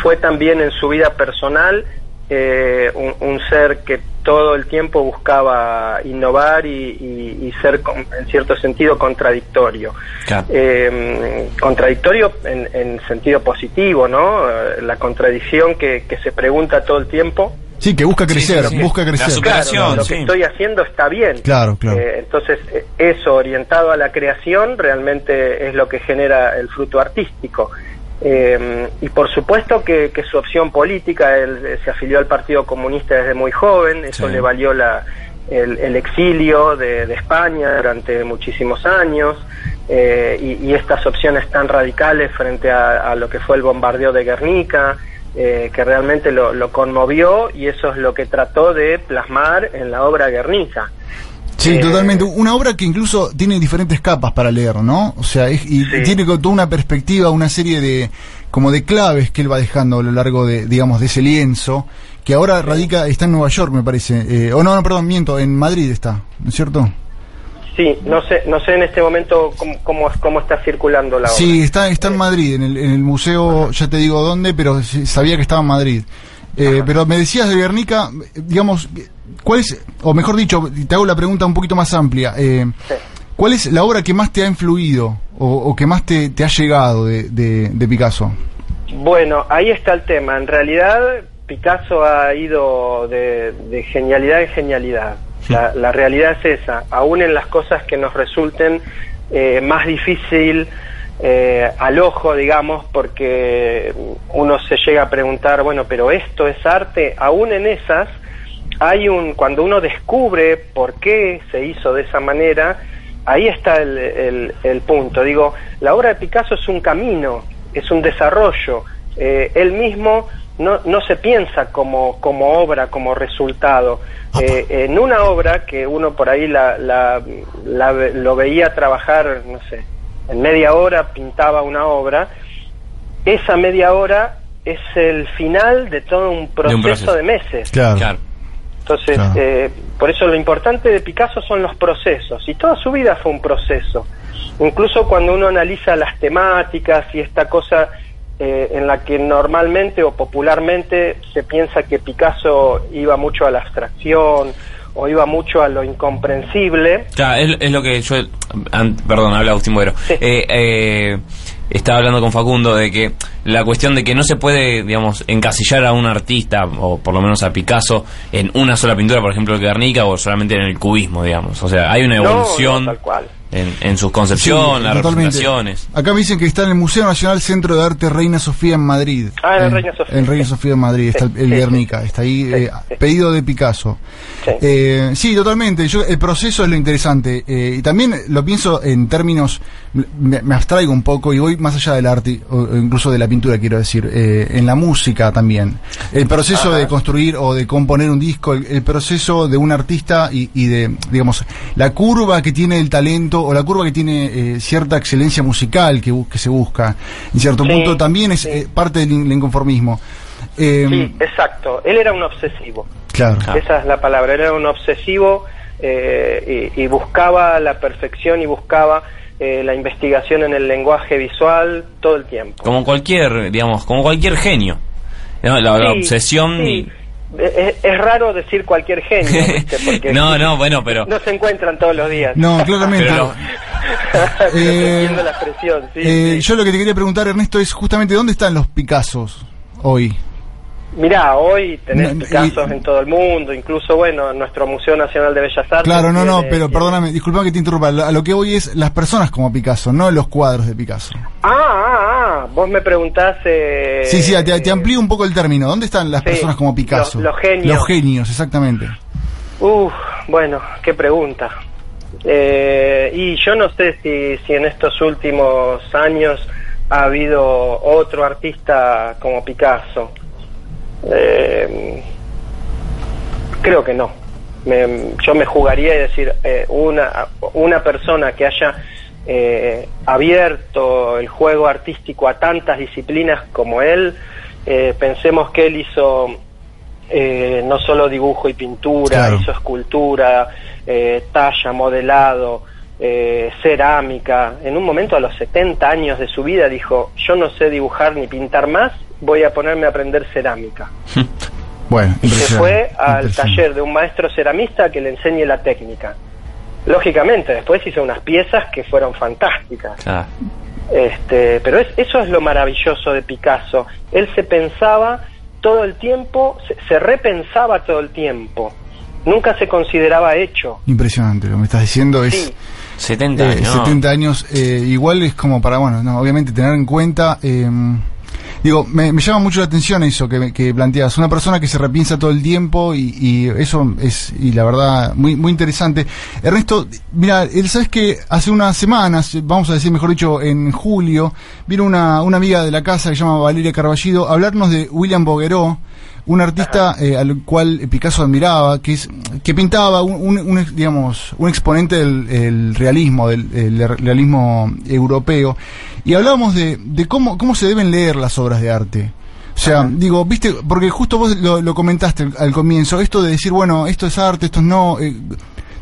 fue también en su vida personal eh, un, un ser que todo el tiempo buscaba innovar y, y- y ser con- en cierto sentido contradictorio. Eh, contradictorio en, en sentido positivo, ¿no? Eh, La contradicción que, que se pregunta todo el tiempo. Sí, que busca crecer, sí. busca crecer. Claro, lo que estoy haciendo está bien. Claro, claro. Eh, entonces, eh, eso orientado a la creación realmente es lo que genera el fruto artístico. Eh, y por supuesto que, que su opción política, él eh, se afilió al Partido Comunista desde muy joven, eso Sí. le valió la, el, el exilio de, de España durante muchísimos años. eh, y, y estas opciones tan radicales frente a, a lo que fue el bombardeo de Guernica, eh, que realmente lo, lo conmovió y eso es lo que trató de plasmar en la obra Guernica. Sí, Eh, totalmente. Una obra que incluso tiene diferentes capas para leer, ¿no? O sea, es- y tiene como toda una perspectiva, una serie de como de claves que él va dejando a lo largo de, digamos, de ese lienzo, que ahora radica, está en Nueva York, me parece. Eh, o no, no, perdón, miento, en Madrid está, ¿no es cierto? Sí, no sé, no sé en este momento cómo, cómo, cómo está circulando la obra. Sí, está, está en Madrid, en el, en el museo, ya te digo dónde, pero sabía que estaba en Madrid. Eh, pero me decías de Guernica, digamos, ¿cuál es, o mejor dicho, te hago la pregunta un poquito más amplia, eh, ¿cuál es la obra que más te ha influido o, o que más te, te ha llegado de, de, de Picasso? Bueno, ahí está el tema. En realidad, Picasso ha ido de, de genialidad en genialidad. La, la realidad es esa. Aún en las cosas que nos resulten eh, más difícil eh, al ojo, digamos, porque uno se llega a preguntar, bueno, pero esto es arte. Aún en esas, hay un cuando uno descubre por qué se hizo de esa manera, ahí está el, el- el punto. Digo, la obra de Picasso es un camino, es un desarrollo. Eh, él mismo no, no se piensa como, como obra, como resultado. Eh, en una obra que uno por ahí la, la- la ve- lo veía trabajar, no sé, en media hora pintaba una obra, esa media hora es el final de todo un proceso de, proceso. meses. Claro. Entonces, Claro. eh, por eso lo importante de Picasso son los procesos, y toda su vida fue un proceso. Incluso cuando uno analiza las temáticas y esta cosa eh, en la que normalmente o popularmente se piensa que Picasso iba mucho a la abstracción o iba mucho a lo incomprensible, Claro, es, es lo que yo. perdón, habla Agustín Buero. Eh, eh, estaba hablando con Facundo de que la cuestión de que no se puede, digamos, encasillar a un artista, o por lo menos a Picasso, en una sola pintura, por ejemplo, el Guernica, o solamente en el cubismo, digamos. O sea, hay una No, evolución. no, tal cual. En, en su concepción, Sí, las representaciones. Acá me dicen que está en el Museo Nacional Centro de Arte Reina Sofía en Madrid. Ah, en Reina Sofía. En Reina Sofía en Madrid, está el, el Guernica, está ahí, eh, pedido de Picasso. Eh, sí, totalmente. Yo, el proceso es lo interesante. eh, y también lo pienso en términos, me, me abstraigo un poco y voy más allá del arte, o, incluso de la pintura, quiero decir, eh, en la música también. El proceso de construir o de componer un disco, el, el proceso de un artista y, y de, digamos, la curva que tiene el talento o la curva que tiene eh, cierta excelencia musical que, que se busca, en cierto Sí, punto, también es eh, parte del in- inconformismo. Eh, Sí, exacto. Él era un obsesivo. Claro. Esa es la palabra. Él era un obsesivo eh, y, y buscaba la perfección y buscaba eh, la investigación en el lenguaje visual todo el tiempo. Como cualquier, digamos, como cualquier genio. ¿no? La, la Sí, obsesión sí. Es, es raro decir cualquier genio, ¿viste? Porque No, no, bueno, pero... no se encuentran todos los días. No, claramente. Pero Eh, entiendo la expresión, sí, eh, sí. Yo lo que te quería preguntar, Ernesto, es justamente dónde están los Picassos hoy. Mirá, hoy tenés No, casos en todo el mundo, incluso, bueno, en nuestro Museo Nacional de Bellas Artes. Claro, no, no, tiene- pero perdóname, disculpa que te interrumpa. A lo que voy es las personas como Picasso, no los cuadros de Picasso. Ah, ah, ah, vos me preguntás... Eh, Sí, sí, te, te amplío un poco el término. ¿Dónde están las sí, personas como Picasso? los- los genios. Los genios, exactamente. Uf, bueno, qué pregunta. Eh, y yo no sé si, si en estos últimos años ha habido otro artista como Picasso. Eh, creo que no. Me- yo me jugaría y decir eh, una una persona que haya eh, abierto el juego artístico a tantas disciplinas como él. eh, pensemos que él hizo eh, no solo dibujo y pintura, Claro. hizo escultura, talla, modelado, eh, cerámica. En un momento a los 70 años de su vida dijo, yo no sé dibujar ni pintar más, voy a ponerme a aprender cerámica. Bueno, Y se fue al taller de un maestro ceramista que le enseñe la técnica. Lógicamente, después hizo unas piezas que fueron fantásticas. Claro. Este, pero es- eso es lo maravilloso de Picasso. Él se pensaba todo el tiempo, se, se repensaba todo el tiempo. Nunca se consideraba hecho. Impresionante, lo que me estás diciendo es... 70 eh, años. 70 años, eh, igual es como para, bueno, no, obviamente tener en cuenta... eh, digo, me, llama mucho la atención eso que, que planteas. Una persona que se repiensa todo el tiempo y, y eso es, y la verdad, muy muy interesante. Ernesto, mira, él sabes que hace unas semanas, vamos a decir mejor dicho, en julio, vino una, una amiga de la casa que se llama Valeria Carballido a hablarnos de William Bogueró, un artista eh, al cual Picasso admiraba, que es que pintaba un, un- digamos un exponente del el realismo, del el realismo europeo, y hablábamos de, de cómo cómo se deben leer las obras de arte. O sea, digo, viste, porque justo vos lo, lo comentaste al, al comienzo, esto de decir, bueno, esto es arte, esto no, eh,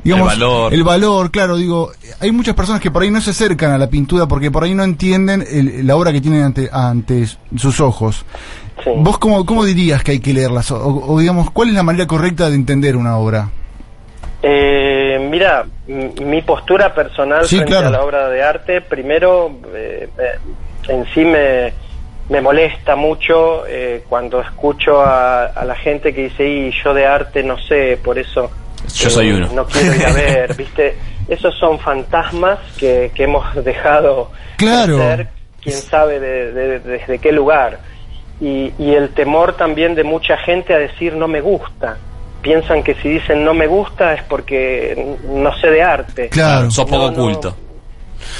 digamos, El valor. el valor, claro, digo, hay muchas personas que por ahí no se acercan a la pintura porque por ahí no entienden el- la obra que tienen ante, ante sus ojos. ¿Vos cómo, cómo dirías que hay que leerlas? O, o, digamos, ¿cuál es la manera correcta de entender una obra? Eh, mira, mi postura personal Sí, frente claro. a la obra de arte, primero, eh, eh, en sí me, me molesta mucho eh, cuando escucho a, a la gente que dice, y yo de arte no sé, por eso Yo soy eh, uno. no quiero ir a ver, ¿viste? Esos son fantasmas que, que hemos dejado Claro. crecer, quién sabe de- de- desde qué lugar. Y, y el temor también de mucha gente a decir no me gusta. Piensan que si dicen no me gusta es porque no sé de arte. Sos poco No, no. culto.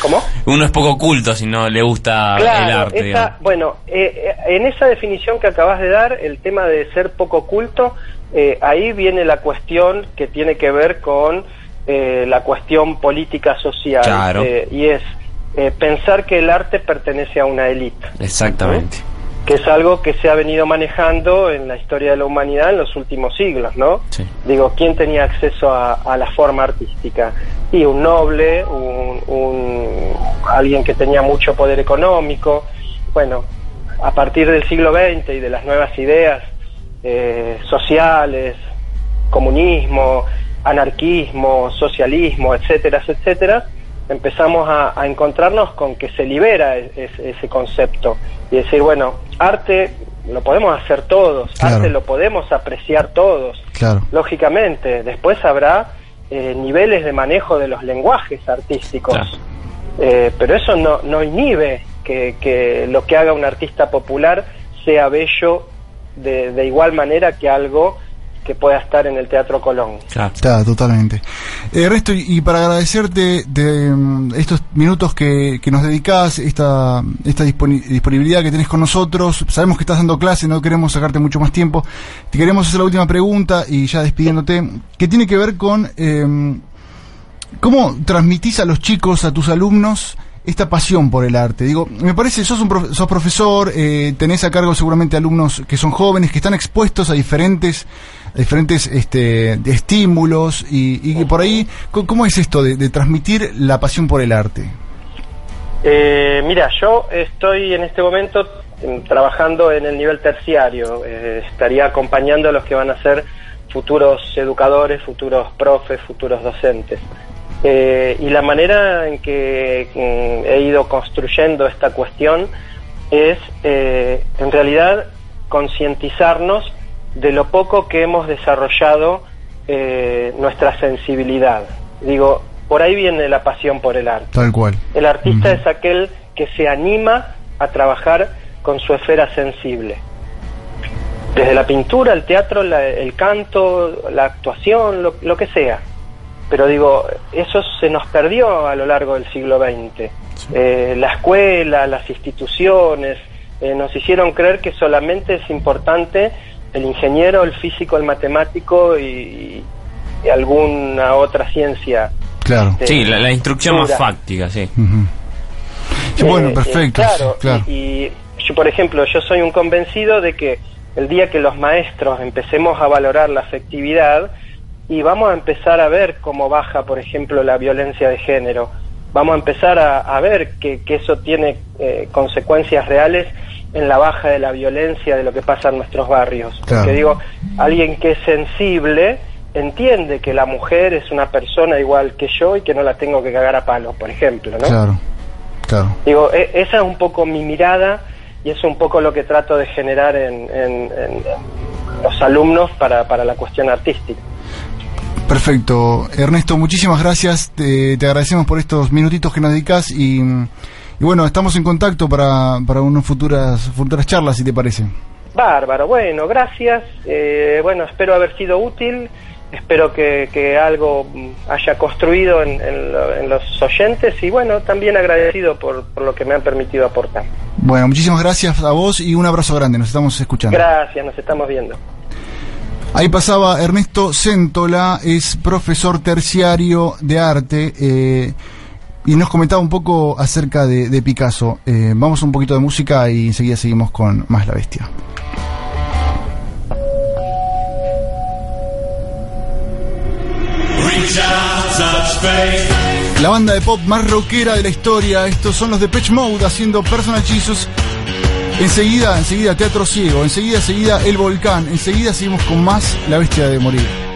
¿Cómo? Uno es poco culto si no le gusta el Claro, arte, esa- digamos. bueno, eh, eh, en esa definición que acabas de dar, el tema de ser poco culto, eh, ahí viene la cuestión que tiene que ver con eh, la cuestión política social. Claro. eh, y es eh, pensar que el arte pertenece a una élite. Exactamente. Que es algo que se ha venido manejando en la historia de la humanidad en los últimos siglos, ¿no? Sí. Digo, ¿quién tenía acceso a, a la forma artística? Y un noble, un, un- alguien que tenía mucho poder económico. Bueno, a partir del siglo XX y de las nuevas ideas eh, sociales, comunismo, anarquismo, socialismo, etcétera, etcétera, empezamos a, a encontrarnos con que se libera ese concepto y decir, bueno, arte lo podemos hacer todos, Claro. arte lo podemos apreciar todos, Claro. lógicamente. Después habrá eh, niveles de manejo de los lenguajes artísticos. Eh, pero eso no, no inhibe que, que lo que haga un artista popular sea bello de, de igual manera que algo que pueda estar en el Teatro Colón. Está, totalmente. Eh, Ernesto, y, para agradecerte de mm, estos minutos que, que nos dedicás, esta, esta disponi- disponibilidad que tenés con nosotros, sabemos que estás dando clase, no queremos sacarte mucho más tiempo, te queremos hacer la última pregunta y ya despidiéndote, que tiene que ver con eh, cómo transmitís a los chicos, a tus alumnos, esta pasión por el arte. Digo, me parece, sos, un profe- sos profesor, eh, tenés a cargo seguramente alumnos que son jóvenes, que están expuestos a diferentes diferentes este, estímulos y, y por ahí, ¿cómo es esto de, transmitir la pasión por el arte? Eh, mira, yo estoy en este momento mm, trabajando en el nivel terciario. Eh, estaría acompañando a los que van a ser futuros educadores, futuros profes, futuros docentes. Eh, y la manera en que mm, he ido construyendo esta cuestión es, eh, en realidad, concientizarnos de lo poco que hemos desarrollado eh, nuestra sensibilidad. Digo, por ahí viene la pasión por el arte. Tal cual. El artista es aquel que se anima a trabajar con su esfera sensible. Desde la pintura, el teatro, la- el canto, la actuación, lo, lo que sea. Pero digo, eso se nos perdió a lo largo del siglo XX. Eh, la escuela, las instituciones, eh, nos hicieron creer que solamente es importante el ingeniero, el físico, el matemático y, y alguna otra ciencia. Claro. Este, Sí, la, la instrucción más fáctica, sí. Sí, bueno, Eh, perfecto. eh, claro, sí, claro. Y, y yo, por ejemplo, yo soy un convencido de que el día que los maestros empecemos a valorar la afectividad y vamos a empezar a ver cómo baja, por ejemplo, la violencia de género, vamos a empezar a, a ver que, que eso tiene eh, consecuencias reales en la baja de la violencia de lo que pasa en nuestros barrios. Claro. Porque digo, alguien que es sensible entiende que la mujer es una persona igual que yo y que no la tengo que cagar a palos, por ejemplo, ¿no? Claro, claro. Digo, e- esa es un poco mi mirada y es un poco lo que trato de generar en, en- en los alumnos para, para la cuestión artística. Perfecto. Ernesto, muchísimas gracias. Te, te agradecemos por estos minutitos que nos dedicas y, y bueno, estamos en contacto para, para unas futuras, futuras charlas, si te parece. Bárbaro, bueno, gracias. Eh, bueno, espero haber sido útil. Espero que, que algo mm, haya construido en, en lo- en los oyentes y bueno, también agradecido por, por lo que me han permitido aportar. Bueno, muchísimas gracias a vos y un abrazo grande. Nos estamos escuchando. Gracias, nos estamos viendo. Ahí pasaba Ernesto Céntola, es profesor terciario de arte eh, y nos comentaba un poco acerca de, Picasso. Eh, vamos a un poquito de música y enseguida seguimos con más La Bestia. La banda de pop más rockera de la historia, estos son los de Pitch Mode haciendo Personal Jesus. Enseguida, enseguida Teatro Ciego, enseguida, enseguida El Volcán, enseguida seguimos con más La Bestia de Morir.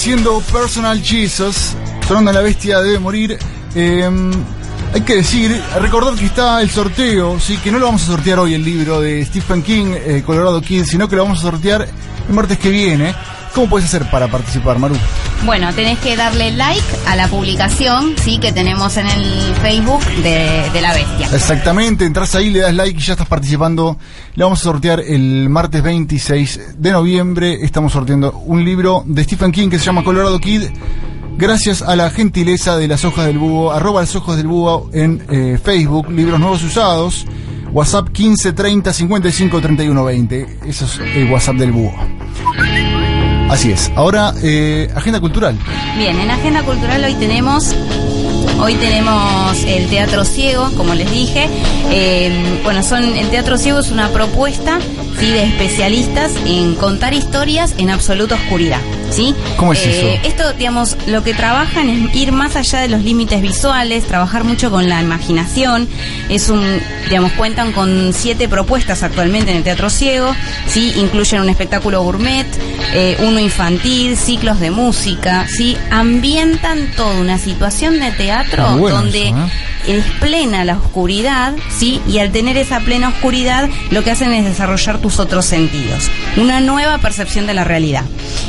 Haciendo Personal Jesus, sonando la bestia debe morir. Eh, hay que decir, recordar que está el sorteo, sí, que no lo vamos a sortear hoy el libro de Stephen King, eh, Colorado Kid, sino que lo vamos a sortear el martes que viene. ¿Cómo puedes hacer para participar, Maru? Bueno, tenés que darle like a la publicación, sí, que tenemos en el Facebook de, la bestia. Exactamente, entras ahí, le das like y ya estás participando. Le vamos a sortear el martes 26 de noviembre. Estamos sorteando un libro de Stephen King que se llama Colorado Kid. Gracias a la gentileza de las hojas del búho, arroba las hojas del búho en eh, Facebook, libros nuevos usados. WhatsApp 15 30 55 31 20. Eso es el WhatsApp del búho. Así es. Ahora, eh, agenda cultural. Bien, en Agenda Cultural hoy tenemos Hoy tenemos el Teatro Ciego, como les dije. Eh, bueno, son el Teatro Ciego es una propuesta ¿sí? de especialistas en contar historias en absoluta oscuridad. ¿Sí? ¿Cómo es Eh, eso? Esto, digamos, lo que trabajan es ir más allá de los límites visuales, trabajar mucho con la imaginación. Es un, digamos, cuentan con siete propuestas actualmente en el Teatro Ciego. ¿sí? Incluyen un espectáculo gourmet, eh, uno infantil, ciclos de música. ¿sí? Ambientan toda una situación de teatro bueno donde eso, ¿eh? Es plena la oscuridad, ¿sí? Y al tener esa plena oscuridad, lo que hacen es desarrollar tus otros sentidos. Una nueva percepción de la realidad.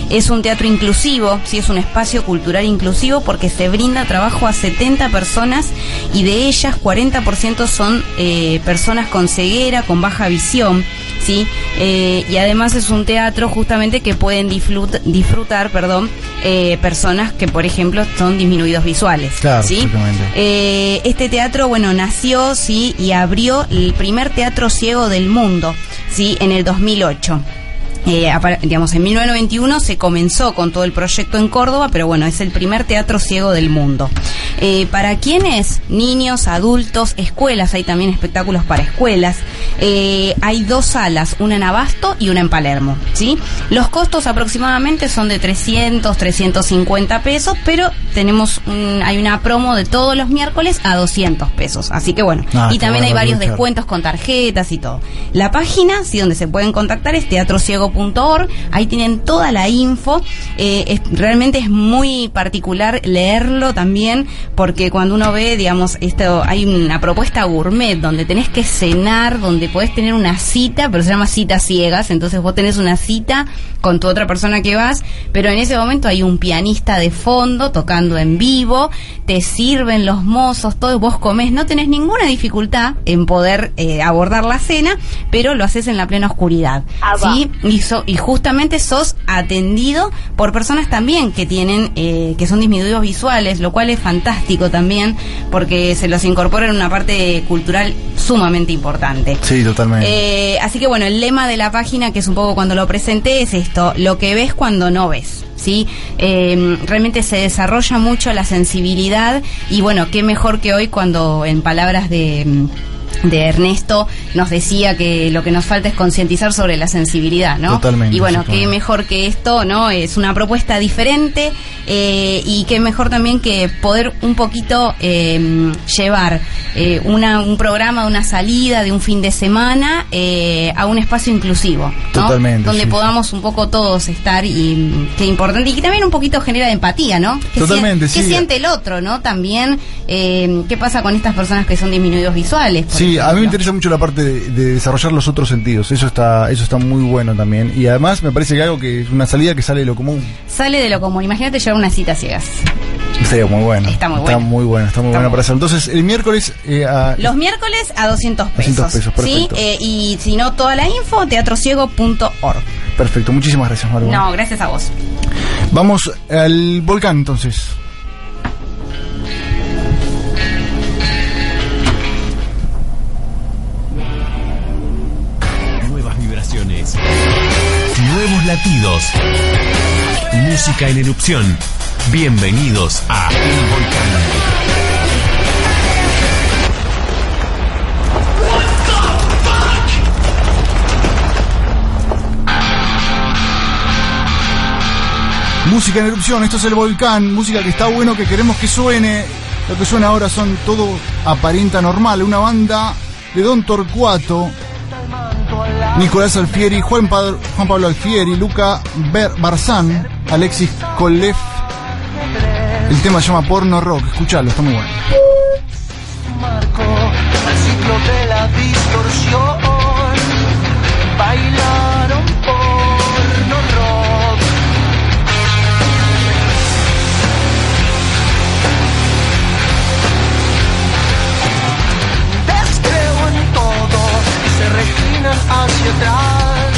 Es un teatro inclusivo, ¿sí? Es un espacio cultural inclusivo porque se brinda trabajo a 70 personas y de ellas 40% son eh, personas con ceguera, con baja visión. ¿Sí? Eh, y además es un teatro justamente que pueden disfrut- disfrutar, perdón, eh, personas que, por ejemplo, son disminuidos visuales. Claro, ¿sí? Eh, este teatro, bueno, nació, sí, y abrió el primer teatro ciego del mundo, sí, en el 2008. Eh, digamos, en 1991 se comenzó con todo el proyecto en Córdoba, pero bueno, es el primer teatro ciego del mundo. Eh, ¿Para quiénes? Niños, adultos, escuelas, hay también espectáculos para escuelas. Eh, hay dos salas, una en Abasto y una en Palermo, ¿sí? Los costos aproximadamente son de 300, 350 pesos, pero tenemos un- hay una promo de todos los miércoles a 200 pesos, así que bueno. Ah, y también hay varios descuentos con tarjetas y todo. La página, sí, donde se pueden contactar es teatrociego.org. Ahí tienen toda la info. Eh, es- realmente es muy particular leerlo también, porque cuando uno ve, digamos, esto, hay una propuesta gourmet donde tenés que cenar, donde podés tener una cita, pero se llama citas ciegas. Entonces vos tenés una cita con tu otra persona que vas, pero en ese momento hay un pianista de fondo tocando en vivo, te sirven los mozos, todo, vos comés, no tenés ninguna dificultad en poder eh, abordar la cena, pero lo haces en la plena oscuridad. ¿sí? Y, so- y justamente sos atendido por personas también que tienen, eh, que son disminuidos visuales, lo cual es fantástico también, porque se los incorpora en una parte cultural sumamente importante. Sí, totalmente. Eh, así que bueno, el lema de la página, que es un poco cuando lo presenté, es esto, lo que ves cuando no ves. ¿Sí? Eh, realmente se desarrolla mucho la sensibilidad y bueno, qué mejor que hoy cuando en palabras de, de Ernesto nos decía que lo que nos falta es concientizar sobre la sensibilidad, ¿no? Totalmente, Y bueno, qué mejor que esto, ¿no? Es una propuesta diferente eh, y qué mejor también que poder un poquito eh, llevar eh, una, un programa, una salida de un fin de semana eh, a un espacio inclusivo, ¿no? Totalmente, Donde sí. podamos un poco todos estar y qué importante y que también un poquito genera empatía, ¿no? ¿Qué Totalmente, ¿Qué siente el otro, no? También, eh, ¿qué pasa con estas personas que son disminuidos visuales? por Sí, a mí me interesa mucho la parte de, de desarrollar los otros sentidos. Eso está, eso está muy bueno también. Y además me parece que algo que es una salida que sale de lo común. Sale de lo común. Imagínate llevar una cita ciegas. Estaría muy bueno. Está muy Está bueno. muy bueno, está muy Está bueno muy para hacerlo. Entonces, el miércoles eh, a- Los miércoles a 200 pesos. 200 pesos, ¿sí? perfecto. Eh, y si no, toda la info, teatrociego.org. Perfecto, muchísimas gracias, Maru. No, gracias a vos. Vamos al volcán entonces. Nuevos latidos. Música en erupción. Bienvenidos a El Volcán. música en erupción, esto es el volcán, música que está bueno, que queremos que suene. Lo que suena ahora son todo aparenta normal, una banda de Don Torcuato, Nicolás Alfieri, Juan, Pablo, Alfieri, Luca Barzán, Alexis Kolev. El tema se llama Porno Rock, escuchalo, está muy bueno. Hacia atrás.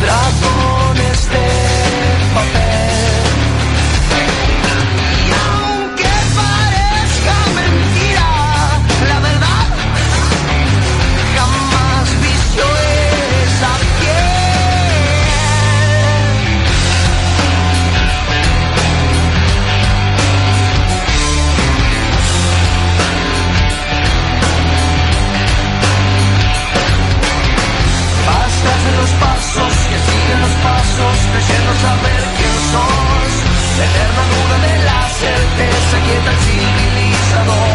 Dragones de saber quién sos. Eterna duda de la certeza quieta el civilizador.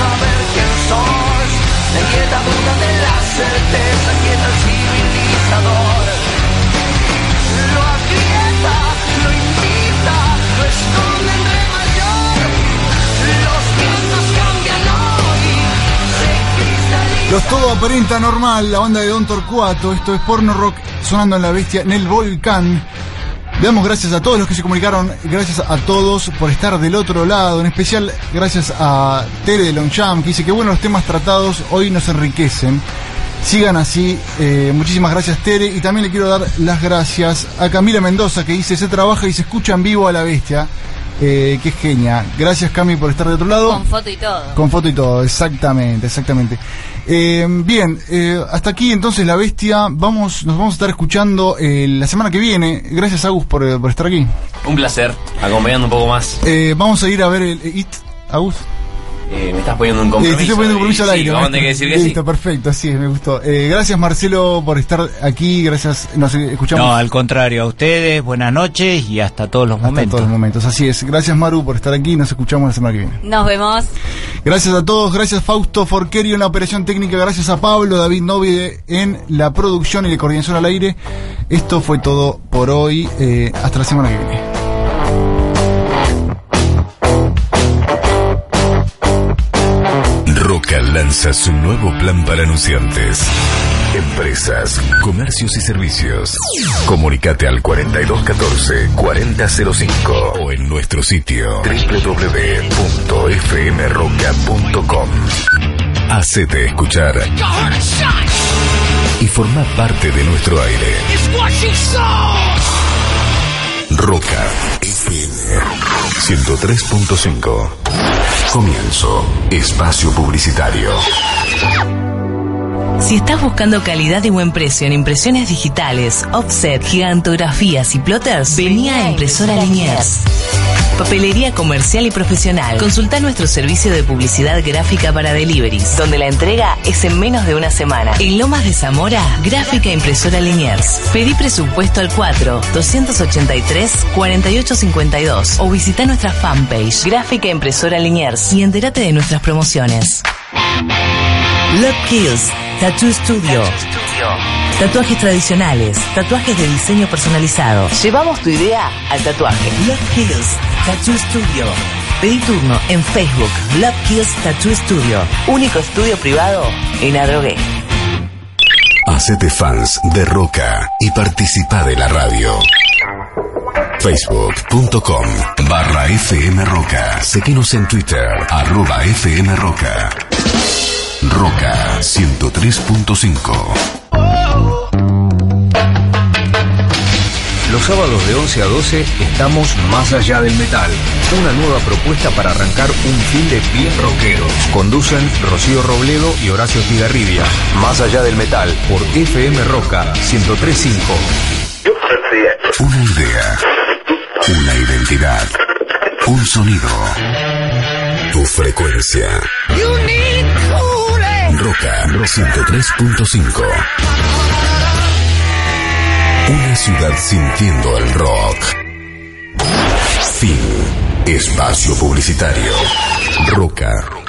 Saber quién sos. La inquieta duda de la certeza quieta el civilizador. Lo aprieta, lo invita, lo esconde en re mayor. Los vientos cambian hoy, se cristalizan. Los Todo Aparenta Normal, la banda de Don Torcuato, esto es Porno Rock sonando en la bestia en el volcán. Le damos gracias a todos los que se comunicaron, gracias a todos por estar del otro lado, en especial gracias a Tere de Longchamp que dice que bueno los temas tratados hoy nos enriquecen. Sigan así, eh, muchísimas gracias Tere. Y también le quiero dar las gracias a Camila Mendoza que dice se trabaja y se escucha en vivo a la bestia, eh, que es genia. Gracias Cami por estar de otro lado. Con foto y todo. Con foto y todo, exactamente, exactamente. Eh, bien, eh, hasta aquí entonces la bestia. Vamos, nos vamos a estar escuchando eh, la semana que viene. Gracias Agus por, por estar aquí. Un placer, acompañando un poco más. Eh, vamos a ir a ver el eh, It, Agus. Eh, me estás poniendo un Eh, compromiso. te estoy poniendo un compromiso y al sí, aire. vamos a tener que decir que sí. Listo, perfecto, así es, me gustó. Eh, gracias Marcelo por estar aquí, gracias, nos escuchamos. No, al contrario, a ustedes, buenas noches y hasta todos los hasta momentos. todos los momentos, así es. Gracias Maru por estar aquí, nos escuchamos la semana que viene. Nos vemos. Gracias a todos, gracias Fausto Forquerio en la operación técnica, gracias a Pablo David Novide en la producción y la coordinación al aire. Esto fue todo por hoy, eh, hasta la semana que viene. Roca lanza su nuevo plan para anunciantes. Empresas, comercios y servicios. Comunicate al 4214-4005 o en nuestro sitio www.fmroca.com. Hacete escuchar y forma parte de nuestro aire. Roca FM 103.5. Comienzo. Espacio publicitario. Si estás buscando calidad y buen precio en impresiones digitales, offset, gigantografías y plotters, vení a Impresora Liniers. Papelería comercial y profesional. Consulta nuestro servicio de publicidad gráfica para deliveries, donde la entrega es en menos de una semana. En Lomas de Zamora, Gráfica Impresora Liniers. Pedí presupuesto al 4 283 4852 o visita nuestra fanpage Gráfica Impresora Liniers y entérate de nuestras promociones. Love Kills Tattoo Studio. Tatuajes tradicionales, tatuajes de diseño personalizado. Llevamos tu idea al tatuaje. Love Kills Tattoo Studio. Pedí turno en Facebook Love Kills Tattoo Studio. Único estudio privado en Adrogué. Hacete fans de Roca y participa de la radio. Facebook.com barra FM Roca. Seguinos en Twitter, arroba FM Roca. Roca 103.5. Los sábados de 11 a 12 estamos más allá del metal. Una nueva propuesta para arrancar un fin de bien rockeros. Conducen Rocío Robledo y Horacio Tigarribia. Más allá del metal por FM Roca 103.5. Una idea. Una identidad. Un sonido. Tu frecuencia. Roca 103.5. Una ciudad sintiendo el rock. Fin. Espacio publicitario. Roca.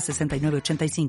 906985.